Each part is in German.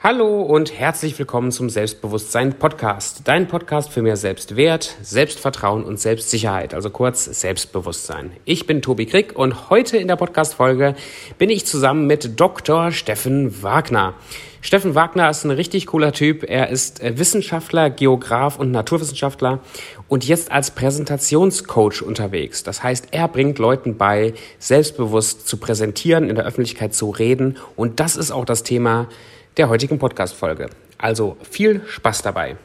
Hallo und herzlich willkommen zum Selbstbewusstsein Podcast. Dein Podcast für mehr Selbstwert, Selbstvertrauen und Selbstsicherheit, also kurz Selbstbewusstsein. Ich bin Tobi Krick und heute in der Podcast Folge bin ich zusammen mit Dr. Steffen Wagner. Steffen Wagner ist ein richtig cooler Typ. Er ist äh, Wissenschaftler, Geograf und Naturwissenschaftler und jetzt als Präsentationscoach unterwegs. Das heißt, er bringt Leuten bei, selbstbewusst zu präsentieren, in der Öffentlichkeit zu reden und das ist auch das Thema, der heutigen Podcast-Folge. Also viel Spaß dabei.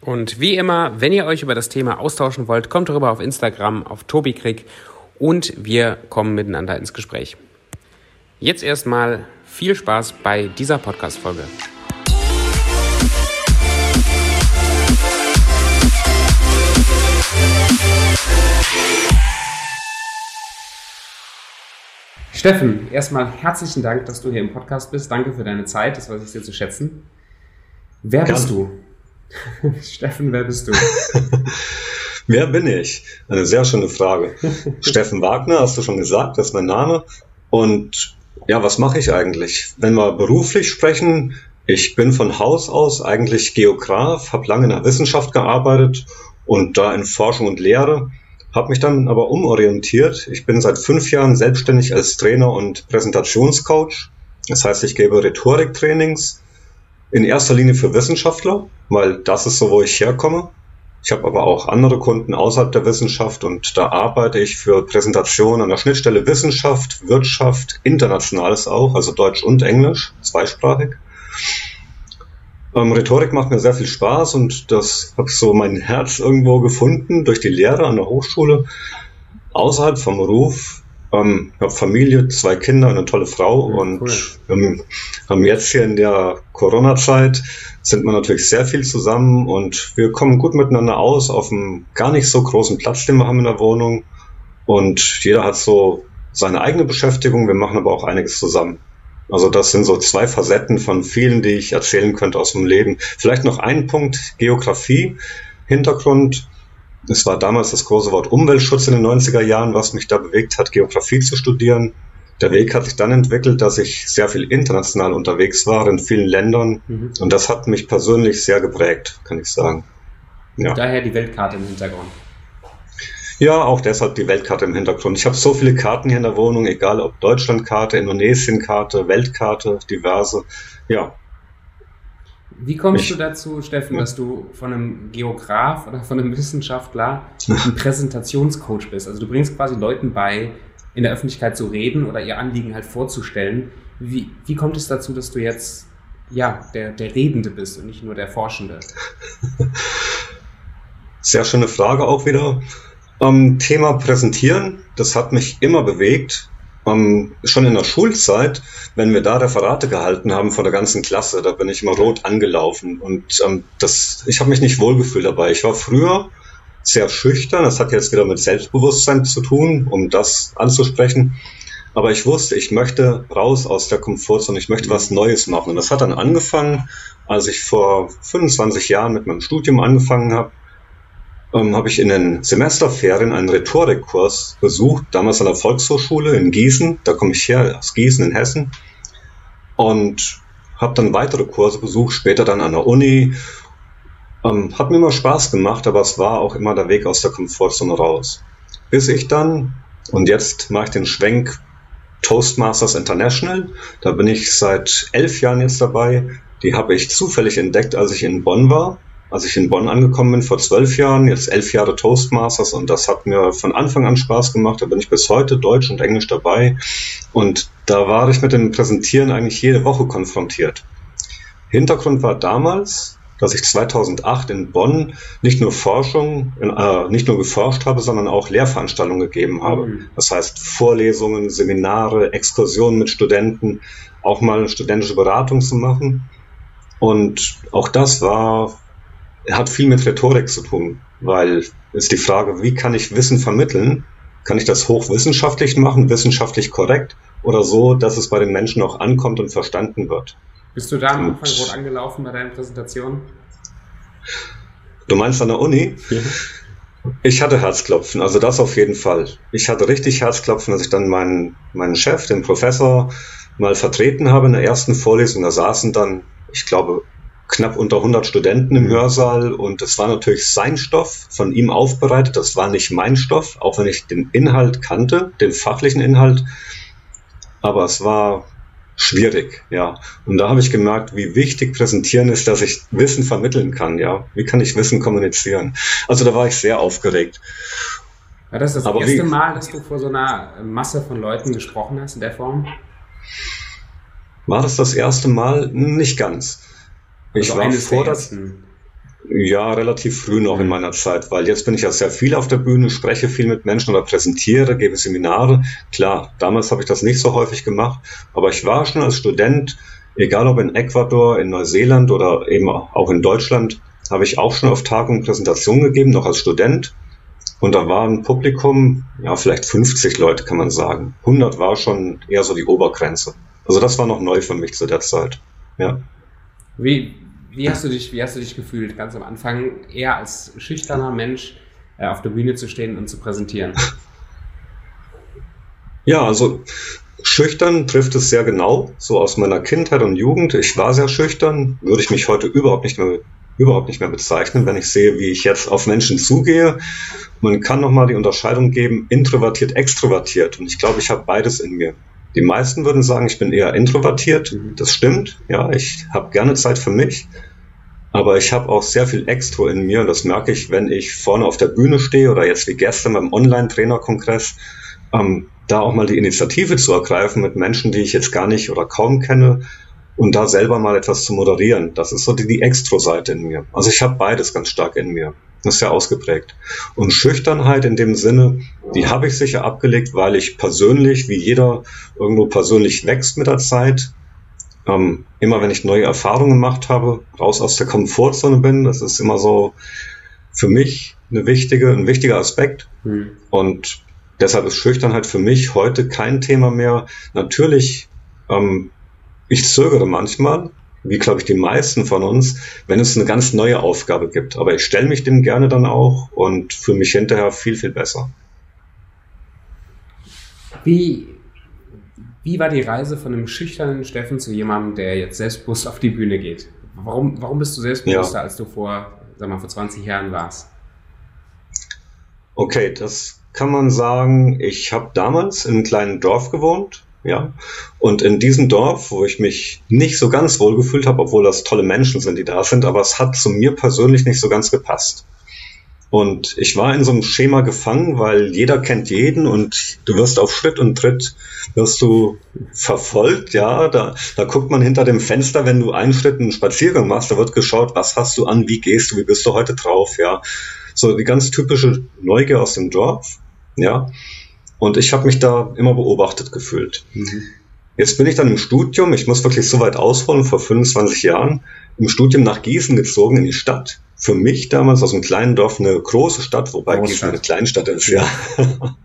Und wie immer, wenn ihr euch über das Thema austauschen wollt, kommt rüber auf Instagram, auf TobiKrieg und wir kommen miteinander ins Gespräch. Jetzt erstmal viel Spaß bei dieser Podcast-Folge. Steffen, erstmal herzlichen Dank, dass du hier im Podcast bist. Danke für deine Zeit, das weiß ich sehr zu schätzen. Wer bist du? Steffen, wer bist du? wer bin ich? Eine sehr schöne Frage. Steffen Wagner, hast du schon gesagt, das ist mein Name. Und ja, was mache ich eigentlich? Wenn wir beruflich sprechen, ich bin von Haus aus eigentlich Geograf, habe lange in der Wissenschaft gearbeitet und da in Forschung und Lehre habe mich dann aber umorientiert. Ich bin seit fünf Jahren selbstständig als Trainer und Präsentationscoach. Das heißt, ich gebe Rhetoriktrainings in erster Linie für Wissenschaftler, weil das ist so, wo ich herkomme. Ich habe aber auch andere Kunden außerhalb der Wissenschaft und da arbeite ich für Präsentationen an der Schnittstelle Wissenschaft, Wirtschaft, internationales auch, also Deutsch und Englisch, zweisprachig. Ähm, Rhetorik macht mir sehr viel Spaß und das habe ich so mein Herz irgendwo gefunden durch die Lehre an der Hochschule. Außerhalb vom Beruf ähm, ich habe Familie, zwei Kinder, eine tolle Frau ja, und cool. ähm, haben jetzt hier in der Corona-Zeit sind wir natürlich sehr viel zusammen und wir kommen gut miteinander aus auf einem gar nicht so großen Platz, den wir haben in der Wohnung und jeder hat so seine eigene Beschäftigung, wir machen aber auch einiges zusammen. Also das sind so zwei Facetten von vielen, die ich erzählen könnte aus dem Leben. Vielleicht noch ein Punkt, Geografie, Hintergrund. Es war damals das große Wort Umweltschutz in den 90er Jahren, was mich da bewegt hat, Geografie zu studieren. Der Weg hat sich dann entwickelt, dass ich sehr viel international unterwegs war, in vielen Ländern. Mhm. Und das hat mich persönlich sehr geprägt, kann ich sagen. Ja. Daher die Weltkarte im Hintergrund. Ja, auch deshalb die Weltkarte im Hintergrund. Ich habe so viele Karten hier in der Wohnung, egal ob Deutschlandkarte, Indonesienkarte, Weltkarte, diverse. Ja. Wie kommst ich, du dazu, Steffen, dass du von einem Geograf oder von einem Wissenschaftler ein Präsentationscoach bist? Also du bringst quasi Leuten bei, in der Öffentlichkeit zu reden oder ihr Anliegen halt vorzustellen. Wie, wie kommt es dazu, dass du jetzt ja, der, der Redende bist und nicht nur der Forschende? Sehr schöne Frage auch wieder. Ähm, Thema Präsentieren, das hat mich immer bewegt. Ähm, schon in der Schulzeit, wenn wir da Referate gehalten haben vor der ganzen Klasse, da bin ich immer rot angelaufen und ähm, das, ich habe mich nicht wohlgefühlt dabei. Ich war früher sehr schüchtern, das hat jetzt wieder mit Selbstbewusstsein zu tun, um das anzusprechen. Aber ich wusste, ich möchte raus aus der Komfortzone, ich möchte was Neues machen. Und das hat dann angefangen, als ich vor 25 Jahren mit meinem Studium angefangen habe ähm, habe ich in den Semesterferien einen Rhetorikkurs besucht, damals an der Volkshochschule in Gießen. Da komme ich her, aus Gießen in Hessen. Und habe dann weitere Kurse besucht, später dann an der Uni. Ähm, hat mir immer Spaß gemacht, aber es war auch immer der Weg aus der Komfortzone raus. Bis ich dann, und jetzt mache ich den Schwenk Toastmasters International, da bin ich seit elf Jahren jetzt dabei. Die habe ich zufällig entdeckt, als ich in Bonn war als ich in Bonn angekommen bin vor zwölf Jahren, jetzt elf Jahre Toastmasters und das hat mir von Anfang an Spaß gemacht. Da bin ich bis heute Deutsch und Englisch dabei und da war ich mit dem Präsentieren eigentlich jede Woche konfrontiert. Hintergrund war damals, dass ich 2008 in Bonn nicht nur Forschung, äh, nicht nur geforscht habe, sondern auch Lehrveranstaltungen gegeben habe. Mhm. Das heißt Vorlesungen, Seminare, Exkursionen mit Studenten, auch mal eine studentische Beratung zu machen. Und auch das war hat viel mit Rhetorik zu tun, weil ist die Frage, wie kann ich Wissen vermitteln? Kann ich das hochwissenschaftlich machen, wissenschaftlich korrekt oder so, dass es bei den Menschen auch ankommt und verstanden wird? Bist du da am Anfang rot angelaufen bei deinen Präsentationen? Du meinst an der Uni? Ja. Ich hatte Herzklopfen, also das auf jeden Fall. Ich hatte richtig Herzklopfen, als ich dann meinen, meinen Chef, den Professor, mal vertreten habe in der ersten Vorlesung. Da saßen dann ich glaube, knapp unter 100 Studenten im Hörsaal und es war natürlich sein Stoff, von ihm aufbereitet. Das war nicht mein Stoff, auch wenn ich den Inhalt kannte, den fachlichen Inhalt. Aber es war schwierig, ja. Und da habe ich gemerkt, wie wichtig Präsentieren ist, dass ich Wissen vermitteln kann, ja. Wie kann ich Wissen kommunizieren? Also da war ich sehr aufgeregt. War das das Aber erste wie, Mal, dass du vor so einer Masse von Leuten gesprochen hast in der Form? War das das erste Mal? Nicht ganz. Ich also war vor der, ja, relativ früh noch in meiner Zeit, weil jetzt bin ich ja sehr viel auf der Bühne, spreche viel mit Menschen oder präsentiere, gebe Seminare. Klar, damals habe ich das nicht so häufig gemacht, aber ich war schon als Student, egal ob in Ecuador, in Neuseeland oder eben auch in Deutschland, habe ich auch schon auf Tagungen Präsentationen gegeben, noch als Student. Und da war ein Publikum, ja, vielleicht 50 Leute kann man sagen. 100 war schon eher so die Obergrenze. Also das war noch neu für mich zu der Zeit. Ja. Wie, wie hast du dich, wie hast du dich gefühlt, ganz am Anfang eher als schüchterner Mensch äh, auf der Bühne zu stehen und zu präsentieren? Ja, also schüchtern trifft es sehr genau, so aus meiner Kindheit und Jugend. Ich war sehr schüchtern, würde ich mich heute überhaupt nicht mehr überhaupt nicht mehr bezeichnen, wenn ich sehe, wie ich jetzt auf Menschen zugehe. Man kann nochmal die Unterscheidung geben, introvertiert, extrovertiert. Und ich glaube, ich habe beides in mir. Die meisten würden sagen, ich bin eher introvertiert. Mhm. Das stimmt. Ja, ich habe gerne Zeit für mich. Aber ich habe auch sehr viel Extra in mir. Und das merke ich, wenn ich vorne auf der Bühne stehe oder jetzt wie gestern beim Online-Trainer-Kongress, ähm, da auch mal die Initiative zu ergreifen mit Menschen, die ich jetzt gar nicht oder kaum kenne und da selber mal etwas zu moderieren. Das ist so die, die Extro-Seite in mir. Also ich habe beides ganz stark in mir. Das ist ja ausgeprägt. Und Schüchternheit in dem Sinne, die habe ich sicher abgelegt, weil ich persönlich, wie jeder irgendwo persönlich wächst mit der Zeit, ähm, immer wenn ich neue Erfahrungen gemacht habe, raus aus der Komfortzone bin, das ist immer so für mich eine wichtige, ein wichtiger Aspekt. Mhm. Und deshalb ist Schüchternheit für mich heute kein Thema mehr. Natürlich, ähm, ich zögere manchmal, wie glaube ich die meisten von uns, wenn es eine ganz neue Aufgabe gibt. Aber ich stelle mich dem gerne dann auch und fühle mich hinterher viel, viel besser. Wie, wie war die Reise von einem schüchternen Steffen zu jemandem, der jetzt selbstbewusst auf die Bühne geht? Warum, warum bist du selbstbewusster, ja. als du vor, sag mal, vor 20 Jahren warst? Okay, das kann man sagen. Ich habe damals in einem kleinen Dorf gewohnt ja. Und in diesem Dorf, wo ich mich nicht so ganz wohl gefühlt habe, obwohl das tolle Menschen sind, die da sind, aber es hat zu mir persönlich nicht so ganz gepasst. Und ich war in so einem Schema gefangen, weil jeder kennt jeden und du wirst auf Schritt und Tritt wirst du verfolgt, ja, da, da guckt man hinter dem Fenster, wenn du einen Schritt einen Spaziergang machst, da wird geschaut, was hast du an, wie gehst du, wie bist du heute drauf, ja. So die ganz typische Neugier aus dem Dorf, ja. Und ich habe mich da immer beobachtet gefühlt. Mhm. Jetzt bin ich dann im Studium, ich muss wirklich so weit ausholen, vor 25 Jahren, im Studium nach Gießen gezogen in die Stadt. Für mich damals aus einem kleinen Dorf eine große Stadt, wobei Großstadt. Gießen eine Kleinstadt ist, ja.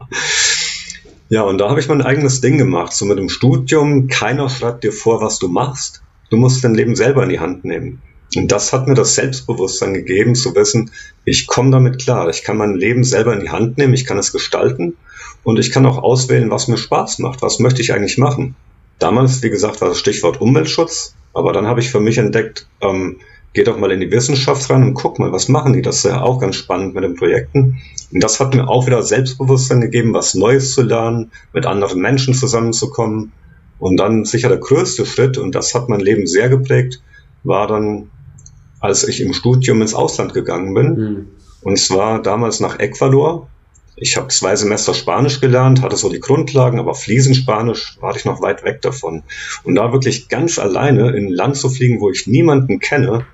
ja, und da habe ich mein eigenes Ding gemacht, so mit dem Studium. Keiner schreibt dir vor, was du machst. Du musst dein Leben selber in die Hand nehmen. Und das hat mir das Selbstbewusstsein gegeben, zu wissen, ich komme damit klar. Ich kann mein Leben selber in die Hand nehmen, ich kann es gestalten und ich kann auch auswählen, was mir Spaß macht. Was möchte ich eigentlich machen? Damals, wie gesagt, war das Stichwort Umweltschutz, aber dann habe ich für mich entdeckt, ähm, geh doch mal in die Wissenschaft rein und guck mal, was machen die? Das ist ja auch ganz spannend mit den Projekten. Und das hat mir auch wieder Selbstbewusstsein gegeben, was Neues zu lernen, mit anderen Menschen zusammenzukommen. Und dann sicher der größte Schritt, und das hat mein Leben sehr geprägt, war dann, als ich im Studium ins Ausland gegangen bin. Mhm. Und zwar damals nach Ecuador. Ich habe zwei Semester Spanisch gelernt, hatte so die Grundlagen, aber Fliesenspanisch war ich noch weit weg davon. Und da wirklich ganz alleine in ein Land zu fliegen, wo ich niemanden kenne,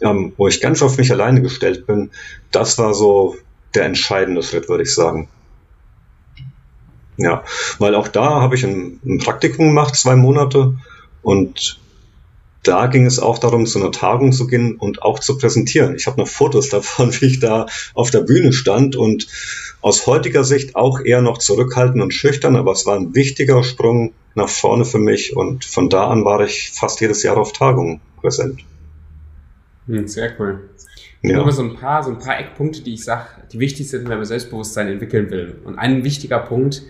ähm, wo ich ganz auf mich alleine gestellt bin, das war so der entscheidende Schritt, würde ich sagen. Ja, weil auch da habe ich ein, ein Praktikum gemacht, zwei Monate, und da ging es auch darum, zu einer Tagung zu gehen und auch zu präsentieren. Ich habe noch Fotos davon, wie ich da auf der Bühne stand und aus heutiger Sicht auch eher noch zurückhaltend und schüchtern, aber es war ein wichtiger Sprung nach vorne für mich und von da an war ich fast jedes Jahr auf Tagungen präsent. Hm, sehr cool. Ich ja. habe so ein paar, so ein paar Eckpunkte, die ich sage, die wichtig sind, wenn man Selbstbewusstsein entwickeln will. Und ein wichtiger Punkt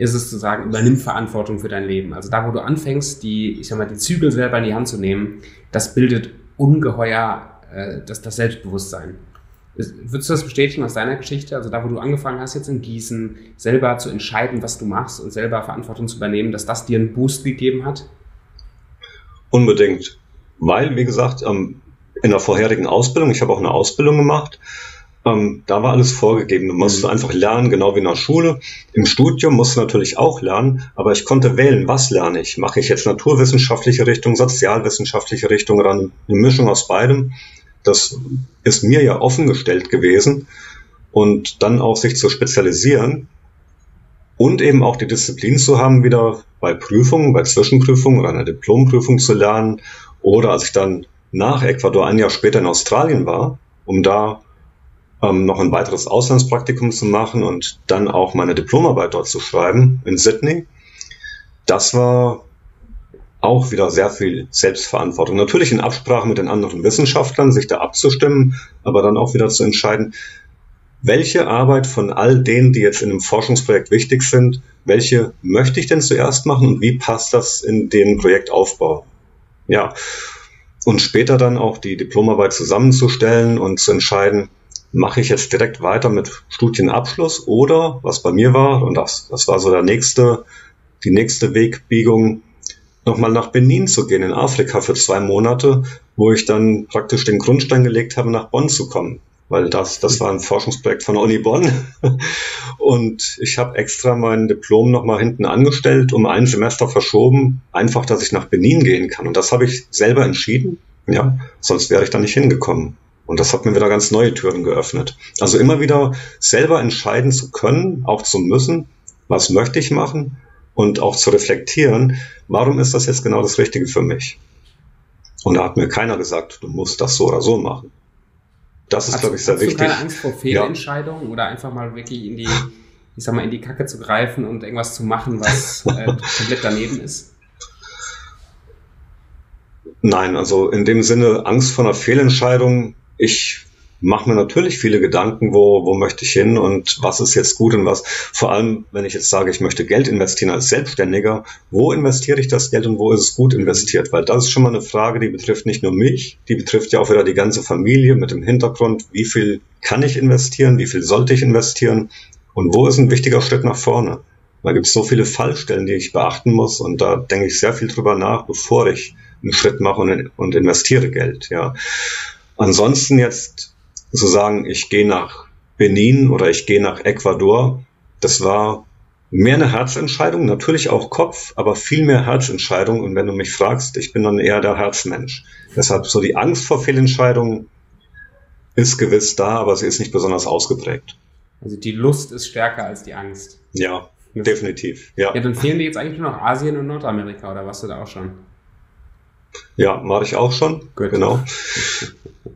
ist es zu sagen, übernimm Verantwortung für dein Leben. Also da, wo du anfängst, die, ich sag mal, die Zügel selber in die Hand zu nehmen, das bildet ungeheuer äh, das, das Selbstbewusstsein. Würdest du das bestätigen aus deiner Geschichte? Also da, wo du angefangen hast, jetzt in Gießen, selber zu entscheiden, was du machst und selber Verantwortung zu übernehmen, dass das dir einen Boost gegeben hat? Unbedingt. Weil, wie gesagt, ähm, in der vorherigen Ausbildung, ich habe auch eine Ausbildung gemacht, ähm, da war alles vorgegeben. Du musst mhm. einfach lernen, genau wie in der Schule. Im Studium musst du natürlich auch lernen, aber ich konnte wählen, was lerne ich. Mache ich jetzt naturwissenschaftliche Richtung, sozialwissenschaftliche Richtung oder eine Mischung aus beidem? Das ist mir ja offen gestellt gewesen. Und dann auch sich zu spezialisieren und eben auch die Disziplin zu haben, wieder bei Prüfungen, bei Zwischenprüfungen oder einer Diplomprüfung zu lernen. Oder als ich dann nach Ecuador ein Jahr später in Australien war, um da ähm, noch ein weiteres Auslandspraktikum zu machen und dann auch meine Diplomarbeit dort zu schreiben in Sydney. Das war auch wieder sehr viel Selbstverantwortung. Natürlich in Absprache mit den anderen Wissenschaftlern, sich da abzustimmen, aber dann auch wieder zu entscheiden, welche Arbeit von all denen, die jetzt in einem Forschungsprojekt wichtig sind, welche möchte ich denn zuerst machen und wie passt das in den Projektaufbau? Ja. Und später dann auch die Diplomarbeit zusammenzustellen und zu entscheiden, mache ich jetzt direkt weiter mit Studienabschluss oder, was bei mir war, und das, das war so der nächste, die nächste Wegbiegung, nochmal nach Benin zu gehen, in Afrika für zwei Monate, wo ich dann praktisch den Grundstein gelegt habe, nach Bonn zu kommen. Weil das, das war ein Forschungsprojekt von Uni Bonn. Und ich habe extra mein Diplom nochmal hinten angestellt, um ein Semester verschoben, einfach, dass ich nach Benin gehen kann. Und das habe ich selber entschieden. Ja, sonst wäre ich da nicht hingekommen. Und das hat mir wieder ganz neue Türen geöffnet. Also immer wieder selber entscheiden zu können, auch zu müssen, was möchte ich machen und auch zu reflektieren, warum ist das jetzt genau das Richtige für mich? Und da hat mir keiner gesagt, du musst das so oder so machen. Das ist, glaube ich, sehr hast wichtig. Hast du keine Angst vor Fehlentscheidungen ja. oder einfach mal wirklich in die, ich sag mal, in die Kacke zu greifen und irgendwas zu machen, was äh, komplett daneben ist? Nein, also in dem Sinne Angst vor einer Fehlentscheidung ich mache mir natürlich viele Gedanken, wo, wo möchte ich hin und was ist jetzt gut und was. Vor allem, wenn ich jetzt sage, ich möchte Geld investieren als Selbstständiger, wo investiere ich das Geld und wo ist es gut investiert? Weil das ist schon mal eine Frage, die betrifft nicht nur mich, die betrifft ja auch wieder die ganze Familie mit dem Hintergrund, wie viel kann ich investieren, wie viel sollte ich investieren und wo ist ein wichtiger Schritt nach vorne? Da gibt es so viele Fallstellen, die ich beachten muss und da denke ich sehr viel drüber nach, bevor ich einen Schritt mache und, und investiere Geld, ja. Ansonsten jetzt zu sagen, ich gehe nach Benin oder ich gehe nach Ecuador, das war mehr eine Herzentscheidung, natürlich auch Kopf, aber viel mehr Herzentscheidung. Und wenn du mich fragst, ich bin dann eher der Herzmensch. Deshalb so die Angst vor Fehlentscheidungen ist gewiss da, aber sie ist nicht besonders ausgeprägt. Also die Lust ist stärker als die Angst. Ja, das definitiv. Ja. ja, dann fehlen dir jetzt eigentlich nur noch Asien und Nordamerika, oder warst du da auch schon? Ja, mache ich auch schon. Gut. Genau.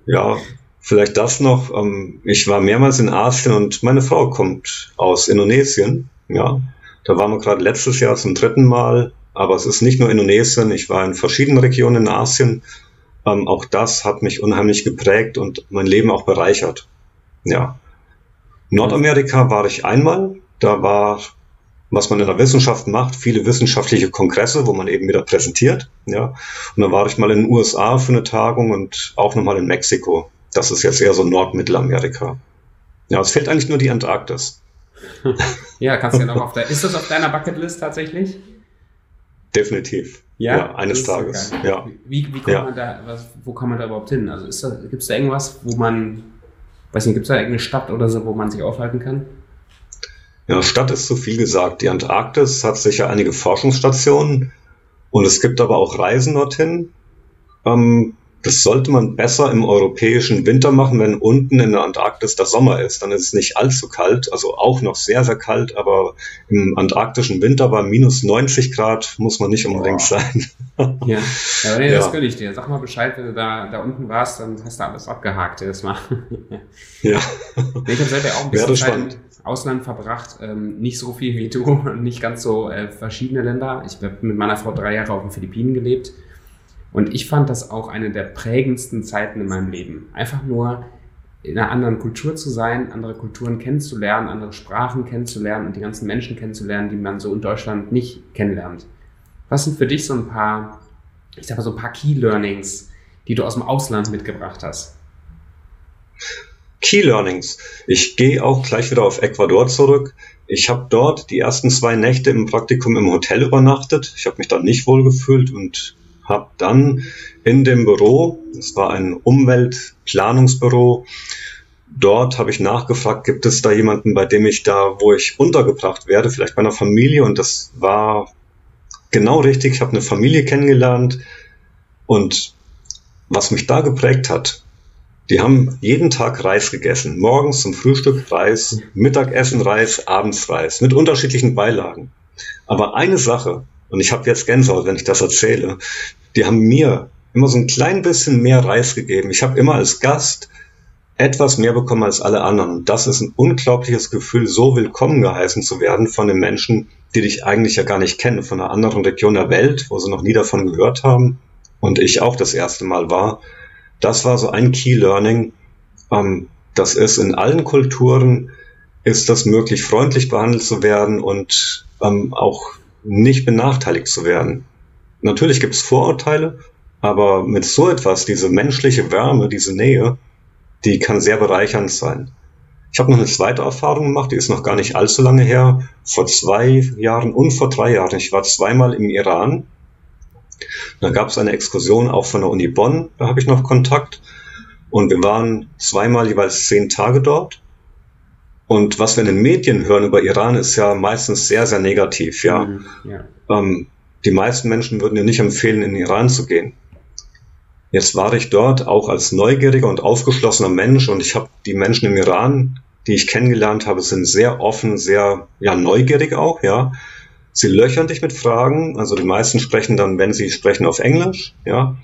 Ja, vielleicht das noch. Ähm, ich war mehrmals in Asien und meine Frau kommt aus Indonesien. Ja, da waren wir gerade letztes Jahr zum dritten Mal. Aber es ist nicht nur Indonesien. Ich war in verschiedenen Regionen in Asien. Ähm, auch das hat mich unheimlich geprägt und mein Leben auch bereichert. Ja. Nordamerika war ich einmal. Da war was man in der Wissenschaft macht, viele wissenschaftliche Kongresse, wo man eben wieder präsentiert. Ja. Und dann war ich mal in den USA für eine Tagung und auch nochmal in Mexiko. Das ist jetzt eher so Nordmittelamerika. Ja, es fehlt eigentlich nur die Antarktis. ja, kannst du ja noch auf der. Ist das auf deiner Bucketlist tatsächlich? Definitiv. Ja, ja eines Tages. Ja. Wie, wie kommt ja. man da, was, wo kann man da überhaupt hin? Also gibt es da irgendwas, wo man, weiß nicht, gibt es da irgendeine Stadt oder so, wo man sich aufhalten kann? Ja, Stadt ist zu viel gesagt. Die Antarktis hat sicher einige Forschungsstationen und es gibt aber auch Reisen dorthin. Ähm, das sollte man besser im europäischen Winter machen, wenn unten in der Antarktis der Sommer ist. Dann ist es nicht allzu kalt, also auch noch sehr, sehr kalt, aber im antarktischen Winter bei minus 90 Grad muss man nicht unbedingt Boah. sein. ja, ja, nee, ja. das gönne ich dir. Sag mal Bescheid, wenn du da, da unten warst, dann hast du alles abgehakt jedes Mal. ja. Ich habe selber auch ein bisschen Zeit im Ausland verbracht, ähm, nicht so viel wie du, nicht ganz so äh, verschiedene Länder. Ich habe mit meiner Frau drei Jahre auf den Philippinen gelebt und ich fand das auch eine der prägendsten Zeiten in meinem Leben. Einfach nur in einer anderen Kultur zu sein, andere Kulturen kennenzulernen, andere Sprachen kennenzulernen und die ganzen Menschen kennenzulernen, die man so in Deutschland nicht kennenlernt. Was sind für dich so ein paar, ich sag mal so ein paar Key Learnings, die du aus dem Ausland mitgebracht hast? Key Learnings. Ich gehe auch gleich wieder auf Ecuador zurück. Ich habe dort die ersten zwei Nächte im Praktikum im Hotel übernachtet. Ich habe mich da nicht wohl gefühlt und habe dann in dem Büro, es war ein Umweltplanungsbüro, dort habe ich nachgefragt, gibt es da jemanden, bei dem ich da, wo ich untergebracht werde, vielleicht bei einer Familie und das war genau richtig. Ich habe eine Familie kennengelernt und was mich da geprägt hat, die haben jeden Tag Reis gegessen. Morgens zum Frühstück Reis, Mittagessen Reis, abends Reis mit unterschiedlichen Beilagen. Aber eine Sache, und ich habe jetzt Gänsehaut, wenn ich das erzähle, die haben mir immer so ein klein bisschen mehr Reis gegeben. Ich habe immer als Gast etwas mehr bekommen als alle anderen. Und das ist ein unglaubliches Gefühl, so willkommen geheißen zu werden von den Menschen, die dich eigentlich ja gar nicht kennen, von einer anderen Region der Welt, wo sie noch nie davon gehört haben und ich auch das erste Mal war das war so ein Key Learning. Ähm, das ist in allen Kulturen ist das möglich, freundlich behandelt zu werden und ähm, auch nicht benachteiligt zu werden. Natürlich gibt es Vorurteile, aber mit so etwas, diese menschliche Wärme, diese Nähe, die kann sehr bereichernd sein. Ich habe noch eine zweite Erfahrung gemacht, die ist noch gar nicht allzu lange her, vor zwei Jahren und vor drei Jahren. Ich war zweimal im Iran da gab es eine Exkursion auch von der Uni Bonn, da habe ich noch Kontakt. Und wir waren zweimal jeweils zehn Tage dort. Und was wir in den Medien hören über Iran, ist ja meistens sehr, sehr negativ. Ja. Mhm, ja. Ähm, die meisten Menschen würden dir nicht empfehlen, in den Iran zu gehen. Jetzt war ich dort auch als neugieriger und aufgeschlossener Mensch und ich habe die Menschen im Iran, die ich kennengelernt habe, sind sehr offen, sehr ja neugierig auch, ja. Sie löchern dich mit Fragen, also die meisten sprechen dann, wenn sie sprechen, auf Englisch, ja.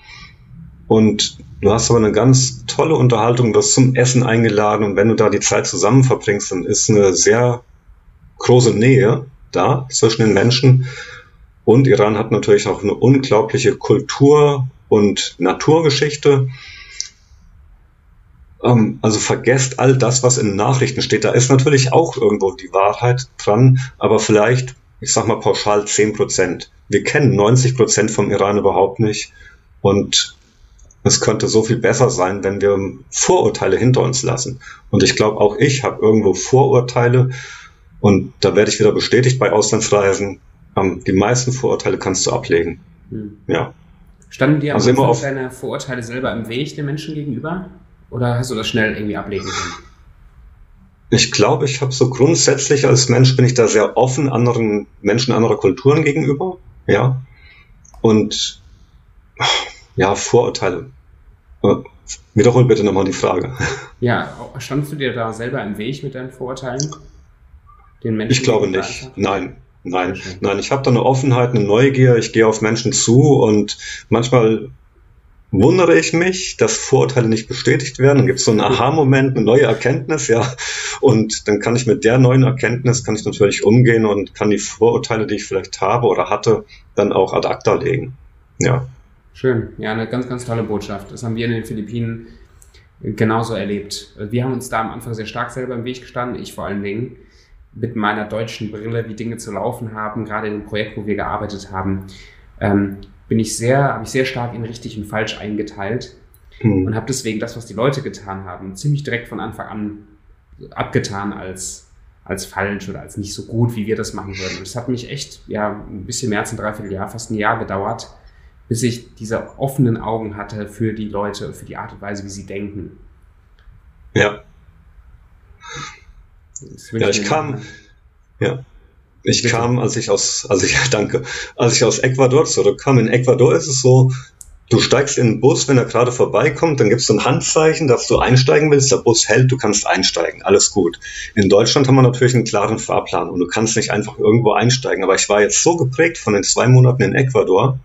Und du hast aber eine ganz tolle Unterhaltung, du wirst zum Essen eingeladen und wenn du da die Zeit zusammen verbringst, dann ist eine sehr große Nähe da zwischen den Menschen. Und Iran hat natürlich auch eine unglaubliche Kultur und Naturgeschichte. Ähm, also vergesst all das, was in Nachrichten steht. Da ist natürlich auch irgendwo die Wahrheit dran, aber vielleicht ich sag mal pauschal 10 Prozent. Wir kennen 90 Prozent vom Iran überhaupt nicht. Und es könnte so viel besser sein, wenn wir Vorurteile hinter uns lassen. Und ich glaube, auch ich habe irgendwo Vorurteile. Und da werde ich wieder bestätigt bei Auslandsreisen. Ähm, die meisten Vorurteile kannst du ablegen. Hm. Ja. Standen dir also immer deine Vorurteile selber im Weg den Menschen gegenüber? Oder hast du das schnell irgendwie ablegen können? Ich glaube, ich habe so grundsätzlich als Mensch bin ich da sehr offen anderen Menschen anderer Kulturen gegenüber, ja. Und ja, Vorurteile. Wiederhol bitte nochmal die Frage. Ja, standst du dir da selber im Weg mit deinen Vorurteilen? Den Menschen ich glaube nicht. Nein. Nein, nein, ich habe da eine Offenheit, eine Neugier, ich gehe auf Menschen zu und manchmal wundere ich mich, dass Vorurteile nicht bestätigt werden. Dann gibt es so einen Aha-Moment, eine neue Erkenntnis, ja. Und dann kann ich mit der neuen Erkenntnis, kann ich natürlich umgehen und kann die Vorurteile, die ich vielleicht habe oder hatte, dann auch ad acta legen. Ja. Schön. Ja, eine ganz, ganz tolle Botschaft. Das haben wir in den Philippinen genauso erlebt. Wir haben uns da am Anfang sehr stark selber im Weg gestanden, ich vor allen Dingen, mit meiner deutschen Brille, wie Dinge zu laufen haben, gerade in dem Projekt, wo wir gearbeitet haben. Ähm, bin ich sehr, habe ich sehr stark in richtig und falsch eingeteilt mhm. und habe deswegen das, was die Leute getan haben, ziemlich direkt von Anfang an abgetan als, als falsch oder als nicht so gut, wie wir das machen würden. Und es hat mich echt, ja, ein bisschen mehr als ein Dreivierteljahr, fast ein Jahr gedauert, bis ich diese offenen Augen hatte für die Leute, für die Art und Weise, wie sie denken. Ja. Ja, ich kam, ja, ich Bitte. kam, als ich aus, also ich danke, als ich aus Ecuador zurückkam. In Ecuador ist es so, du steigst in den Bus, wenn er gerade vorbeikommt, dann gibst du ein Handzeichen, dass du einsteigen willst. Der Bus hält, du kannst einsteigen, alles gut. In Deutschland haben wir natürlich einen klaren Fahrplan und du kannst nicht einfach irgendwo einsteigen. Aber ich war jetzt so geprägt von den zwei Monaten in Ecuador,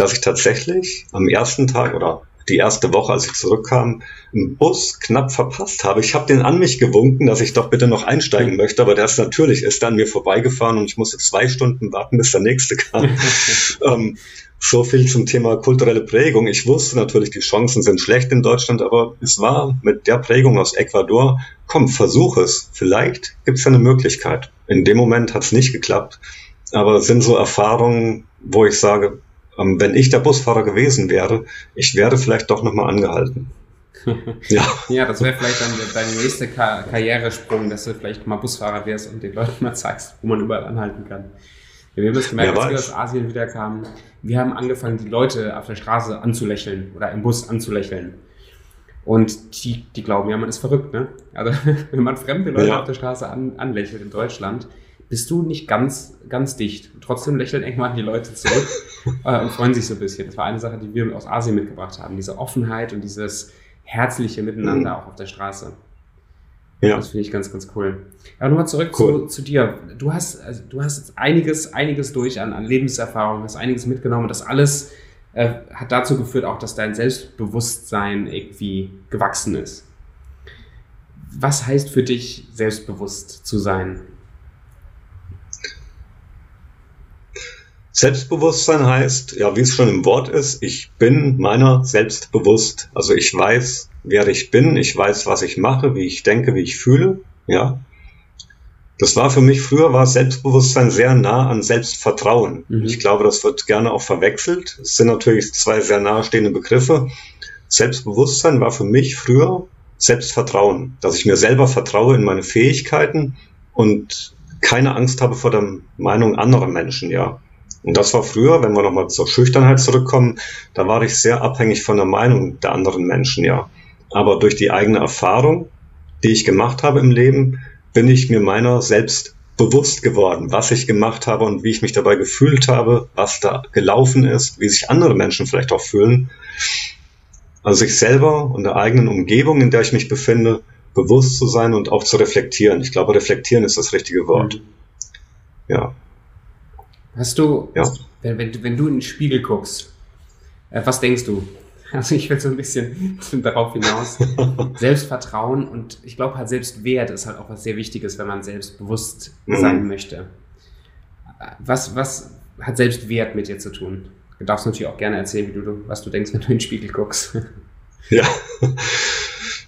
dass ich tatsächlich am ersten Tag oder die erste Woche, als ich zurückkam, einen Bus knapp verpasst habe. Ich habe den an mich gewunken, dass ich doch bitte noch einsteigen möchte, aber der ist natürlich ist an mir vorbeigefahren und ich musste zwei Stunden warten, bis der nächste kam. ähm, so viel zum Thema kulturelle Prägung. Ich wusste natürlich, die Chancen sind schlecht in Deutschland, aber es war mit der Prägung aus Ecuador, komm, versuch es. Vielleicht gibt es eine Möglichkeit. In dem Moment hat es nicht geklappt, aber es sind so Erfahrungen, wo ich sage, wenn ich der Busfahrer gewesen wäre, ich wäre vielleicht doch nochmal angehalten. ja. ja, das wäre vielleicht dann dein nächster Kar Karrieresprung, dass du vielleicht mal Busfahrer wärst und den Leuten mal zeigst, wo man überall anhalten kann. Wir haben das gemerkt, als wir aus Asien wieder kamen. Wir haben angefangen, die Leute auf der Straße anzulächeln oder im Bus anzulächeln. Und die, die glauben ja, man ist verrückt, ne? Also, wenn man fremde Leute ja. auf der Straße an, anlächelt in Deutschland, bist du nicht ganz, ganz dicht. Trotzdem lächeln irgendwann die Leute zurück äh, und freuen sich so ein bisschen. Das war eine Sache, die wir aus Asien mitgebracht haben. Diese Offenheit und dieses herzliche Miteinander mhm. auch auf der Straße. Ja. Das finde ich ganz, ganz cool. Aber nochmal zurück cool. zu, zu, dir. Du hast, also, du hast jetzt einiges, einiges durch an, an Lebenserfahrung, hast einiges mitgenommen. Das alles äh, hat dazu geführt, auch, dass dein Selbstbewusstsein irgendwie gewachsen ist. Was heißt für dich, selbstbewusst zu sein? Selbstbewusstsein heißt, ja, wie es schon im Wort ist, ich bin meiner selbst bewusst. Also ich weiß, wer ich bin, ich weiß, was ich mache, wie ich denke, wie ich fühle, ja. Das war für mich früher war Selbstbewusstsein sehr nah an Selbstvertrauen. Mhm. Ich glaube, das wird gerne auch verwechselt. Es sind natürlich zwei sehr nahestehende Begriffe. Selbstbewusstsein war für mich früher Selbstvertrauen, dass ich mir selber vertraue in meine Fähigkeiten und keine Angst habe vor der Meinung anderer Menschen, ja. Und das war früher, wenn wir nochmal zur Schüchternheit zurückkommen, da war ich sehr abhängig von der Meinung der anderen Menschen, ja. Aber durch die eigene Erfahrung, die ich gemacht habe im Leben, bin ich mir meiner selbst bewusst geworden, was ich gemacht habe und wie ich mich dabei gefühlt habe, was da gelaufen ist, wie sich andere Menschen vielleicht auch fühlen. Also sich selber und der eigenen Umgebung, in der ich mich befinde, bewusst zu sein und auch zu reflektieren. Ich glaube, reflektieren ist das richtige Wort. Mhm. Ja. Hast du, ja. wenn, wenn, wenn du in den Spiegel guckst, äh, was denkst du? Also ich will so ein bisschen darauf hinaus. Selbstvertrauen und ich glaube halt Selbstwert ist halt auch was sehr Wichtiges, wenn man selbstbewusst mhm. sein möchte. Was, was hat Selbstwert mit dir zu tun? Du darfst natürlich auch gerne erzählen, wie du, was du denkst, wenn du in den Spiegel guckst. Ja.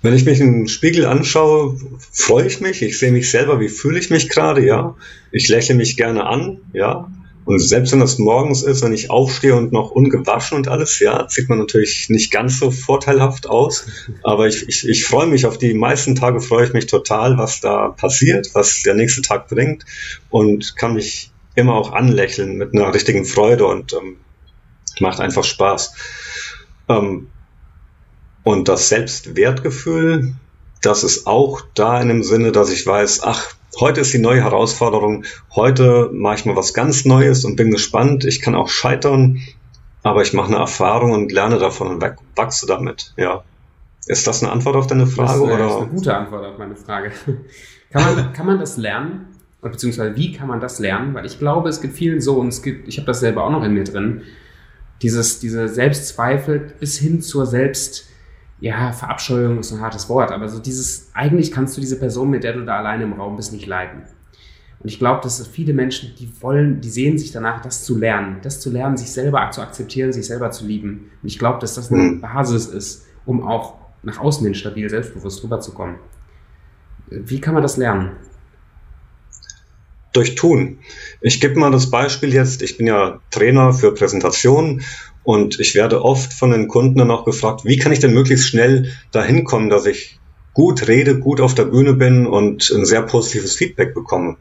Wenn ich mich in den Spiegel anschaue, freue ich mich. Ich sehe mich selber, wie fühle ich mich gerade, ja. Ich lächle mich gerne an, ja. Und selbst wenn das morgens ist, wenn ich aufstehe und noch ungewaschen und alles, ja, sieht man natürlich nicht ganz so vorteilhaft aus. Aber ich, ich, ich freue mich auf die meisten Tage, freue ich mich total, was da passiert, was der nächste Tag bringt und kann mich immer auch anlächeln mit einer richtigen Freude und ähm, macht einfach Spaß. Ähm, und das Selbstwertgefühl, das ist auch da in dem Sinne, dass ich weiß, ach, heute ist die neue Herausforderung, heute mache ich mal was ganz Neues und bin gespannt. Ich kann auch scheitern, aber ich mache eine Erfahrung und lerne davon und wachse damit. Ja. Ist das eine Antwort auf deine Frage? Das, äh, oder? ist eine gute Antwort auf meine Frage. kann, man, kann man das lernen? Oder beziehungsweise wie kann man das lernen? Weil ich glaube, es gibt vielen so, und es gibt, ich habe das selber auch noch in mir drin, dieses, diese Selbstzweifel bis hin zur Selbst, ja, Verabscheuung ist ein hartes Wort, aber so dieses, eigentlich kannst du diese Person, mit der du da alleine im Raum bist, nicht leiden. Und ich glaube, dass viele Menschen, die wollen, die sehen sich danach, das zu lernen, das zu lernen, sich selber zu akzeptieren, sich selber zu lieben. Und ich glaube, dass das eine mhm. Basis ist, um auch nach außen hin stabil selbstbewusst rüberzukommen. Wie kann man das lernen? Durch Tun. Ich gebe mal das Beispiel jetzt, ich bin ja Trainer für Präsentationen und ich werde oft von den Kunden dann auch gefragt, wie kann ich denn möglichst schnell dahin kommen, dass ich gut rede, gut auf der Bühne bin und ein sehr positives Feedback bekomme.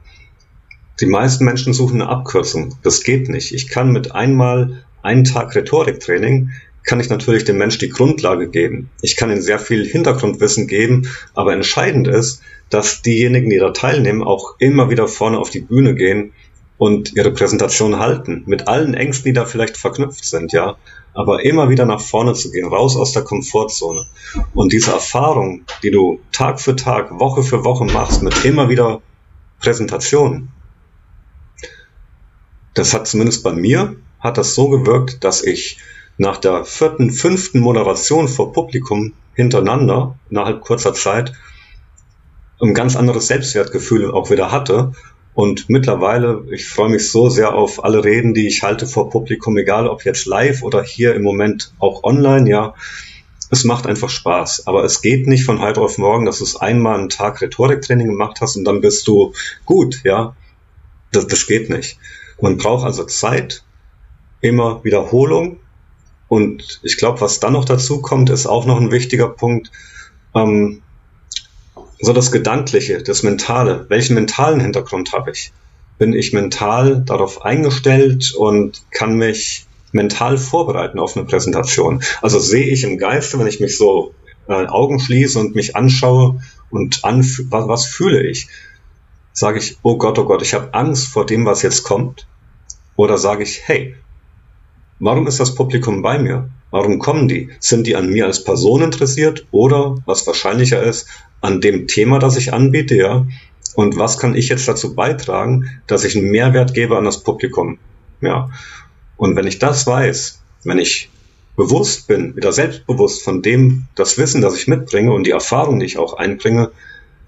Die meisten Menschen suchen eine Abkürzung. Das geht nicht. Ich kann mit einmal einen Tag Rhetoriktraining kann ich natürlich dem Mensch die Grundlage geben. Ich kann ihm sehr viel Hintergrundwissen geben, aber entscheidend ist, dass diejenigen, die da teilnehmen, auch immer wieder vorne auf die Bühne gehen und ihre Präsentation halten, mit allen Ängsten, die da vielleicht verknüpft sind, ja, aber immer wieder nach vorne zu gehen, raus aus der Komfortzone. Und diese Erfahrung, die du Tag für Tag, Woche für Woche machst, mit immer wieder Präsentationen, das hat zumindest bei mir, hat das so gewirkt, dass ich nach der vierten, fünften Moderation vor Publikum hintereinander, innerhalb kurzer Zeit, ein ganz anderes Selbstwertgefühl auch wieder hatte. Und mittlerweile, ich freue mich so sehr auf alle Reden, die ich halte vor Publikum, egal ob jetzt live oder hier im Moment auch online, ja. Es macht einfach Spaß. Aber es geht nicht von heute auf morgen, dass du einmal einen Tag Rhetoriktraining gemacht hast und dann bist du gut, ja. Das, das geht nicht. Man braucht also Zeit, immer Wiederholung. Und ich glaube, was dann noch dazu kommt, ist auch noch ein wichtiger Punkt. Ähm, so das Gedankliche, das Mentale. Welchen mentalen Hintergrund habe ich? Bin ich mental darauf eingestellt und kann mich mental vorbereiten auf eine Präsentation? Also sehe ich im Geiste, wenn ich mich so äh, Augen schließe und mich anschaue und anf was, was fühle ich? Sage ich, oh Gott, oh Gott, ich habe Angst vor dem, was jetzt kommt? Oder sage ich, hey, warum ist das Publikum bei mir? Warum kommen die? Sind die an mir als Person interessiert oder, was wahrscheinlicher ist, an dem Thema, das ich anbiete, ja? Und was kann ich jetzt dazu beitragen, dass ich einen Mehrwert gebe an das Publikum? Ja. Und wenn ich das weiß, wenn ich bewusst bin, wieder selbstbewusst von dem, das Wissen, das ich mitbringe und die Erfahrung, die ich auch einbringe,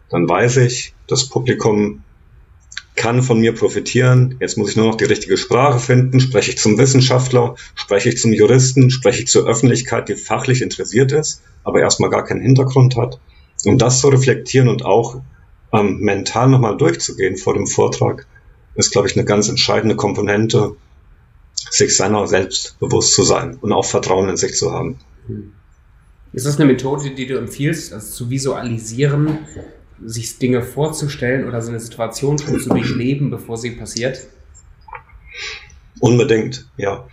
dann weiß ich, das Publikum kann von mir profitieren. Jetzt muss ich nur noch die richtige Sprache finden. Spreche ich zum Wissenschaftler, spreche ich zum Juristen, spreche ich zur Öffentlichkeit, die fachlich interessiert ist, aber erstmal gar keinen Hintergrund hat. Um das zu reflektieren und auch ähm, mental nochmal durchzugehen vor dem Vortrag, ist, glaube ich, eine ganz entscheidende Komponente, sich seiner selbst bewusst zu sein und auch Vertrauen in sich zu haben. Ist das eine Methode, die du empfiehlst, also zu visualisieren, sich Dinge vorzustellen oder so eine Situation schon zu durchleben, bevor sie passiert? Unbedingt, ja.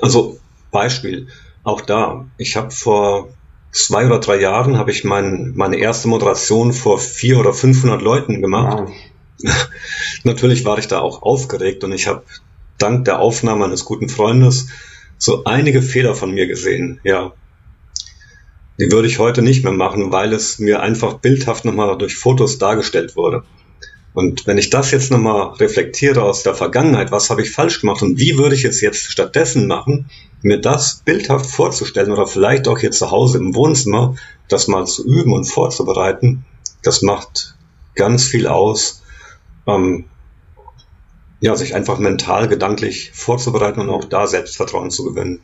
Also Beispiel, auch da. Ich habe vor zwei oder drei Jahren habe ich mein, meine erste Moderation vor vier oder 500 Leuten gemacht. Wow. Natürlich war ich da auch aufgeregt und ich habe dank der Aufnahme eines guten Freundes so einige Fehler von mir gesehen. Ja, die würde ich heute nicht mehr machen, weil es mir einfach bildhaft nochmal durch Fotos dargestellt wurde. Und wenn ich das jetzt nochmal reflektiere aus der Vergangenheit, was habe ich falsch gemacht und wie würde ich es jetzt stattdessen machen, mir das bildhaft vorzustellen oder vielleicht auch hier zu Hause im Wohnzimmer, das mal zu üben und vorzubereiten, das macht ganz viel aus, ähm, ja, sich einfach mental, gedanklich vorzubereiten und auch da Selbstvertrauen zu gewinnen.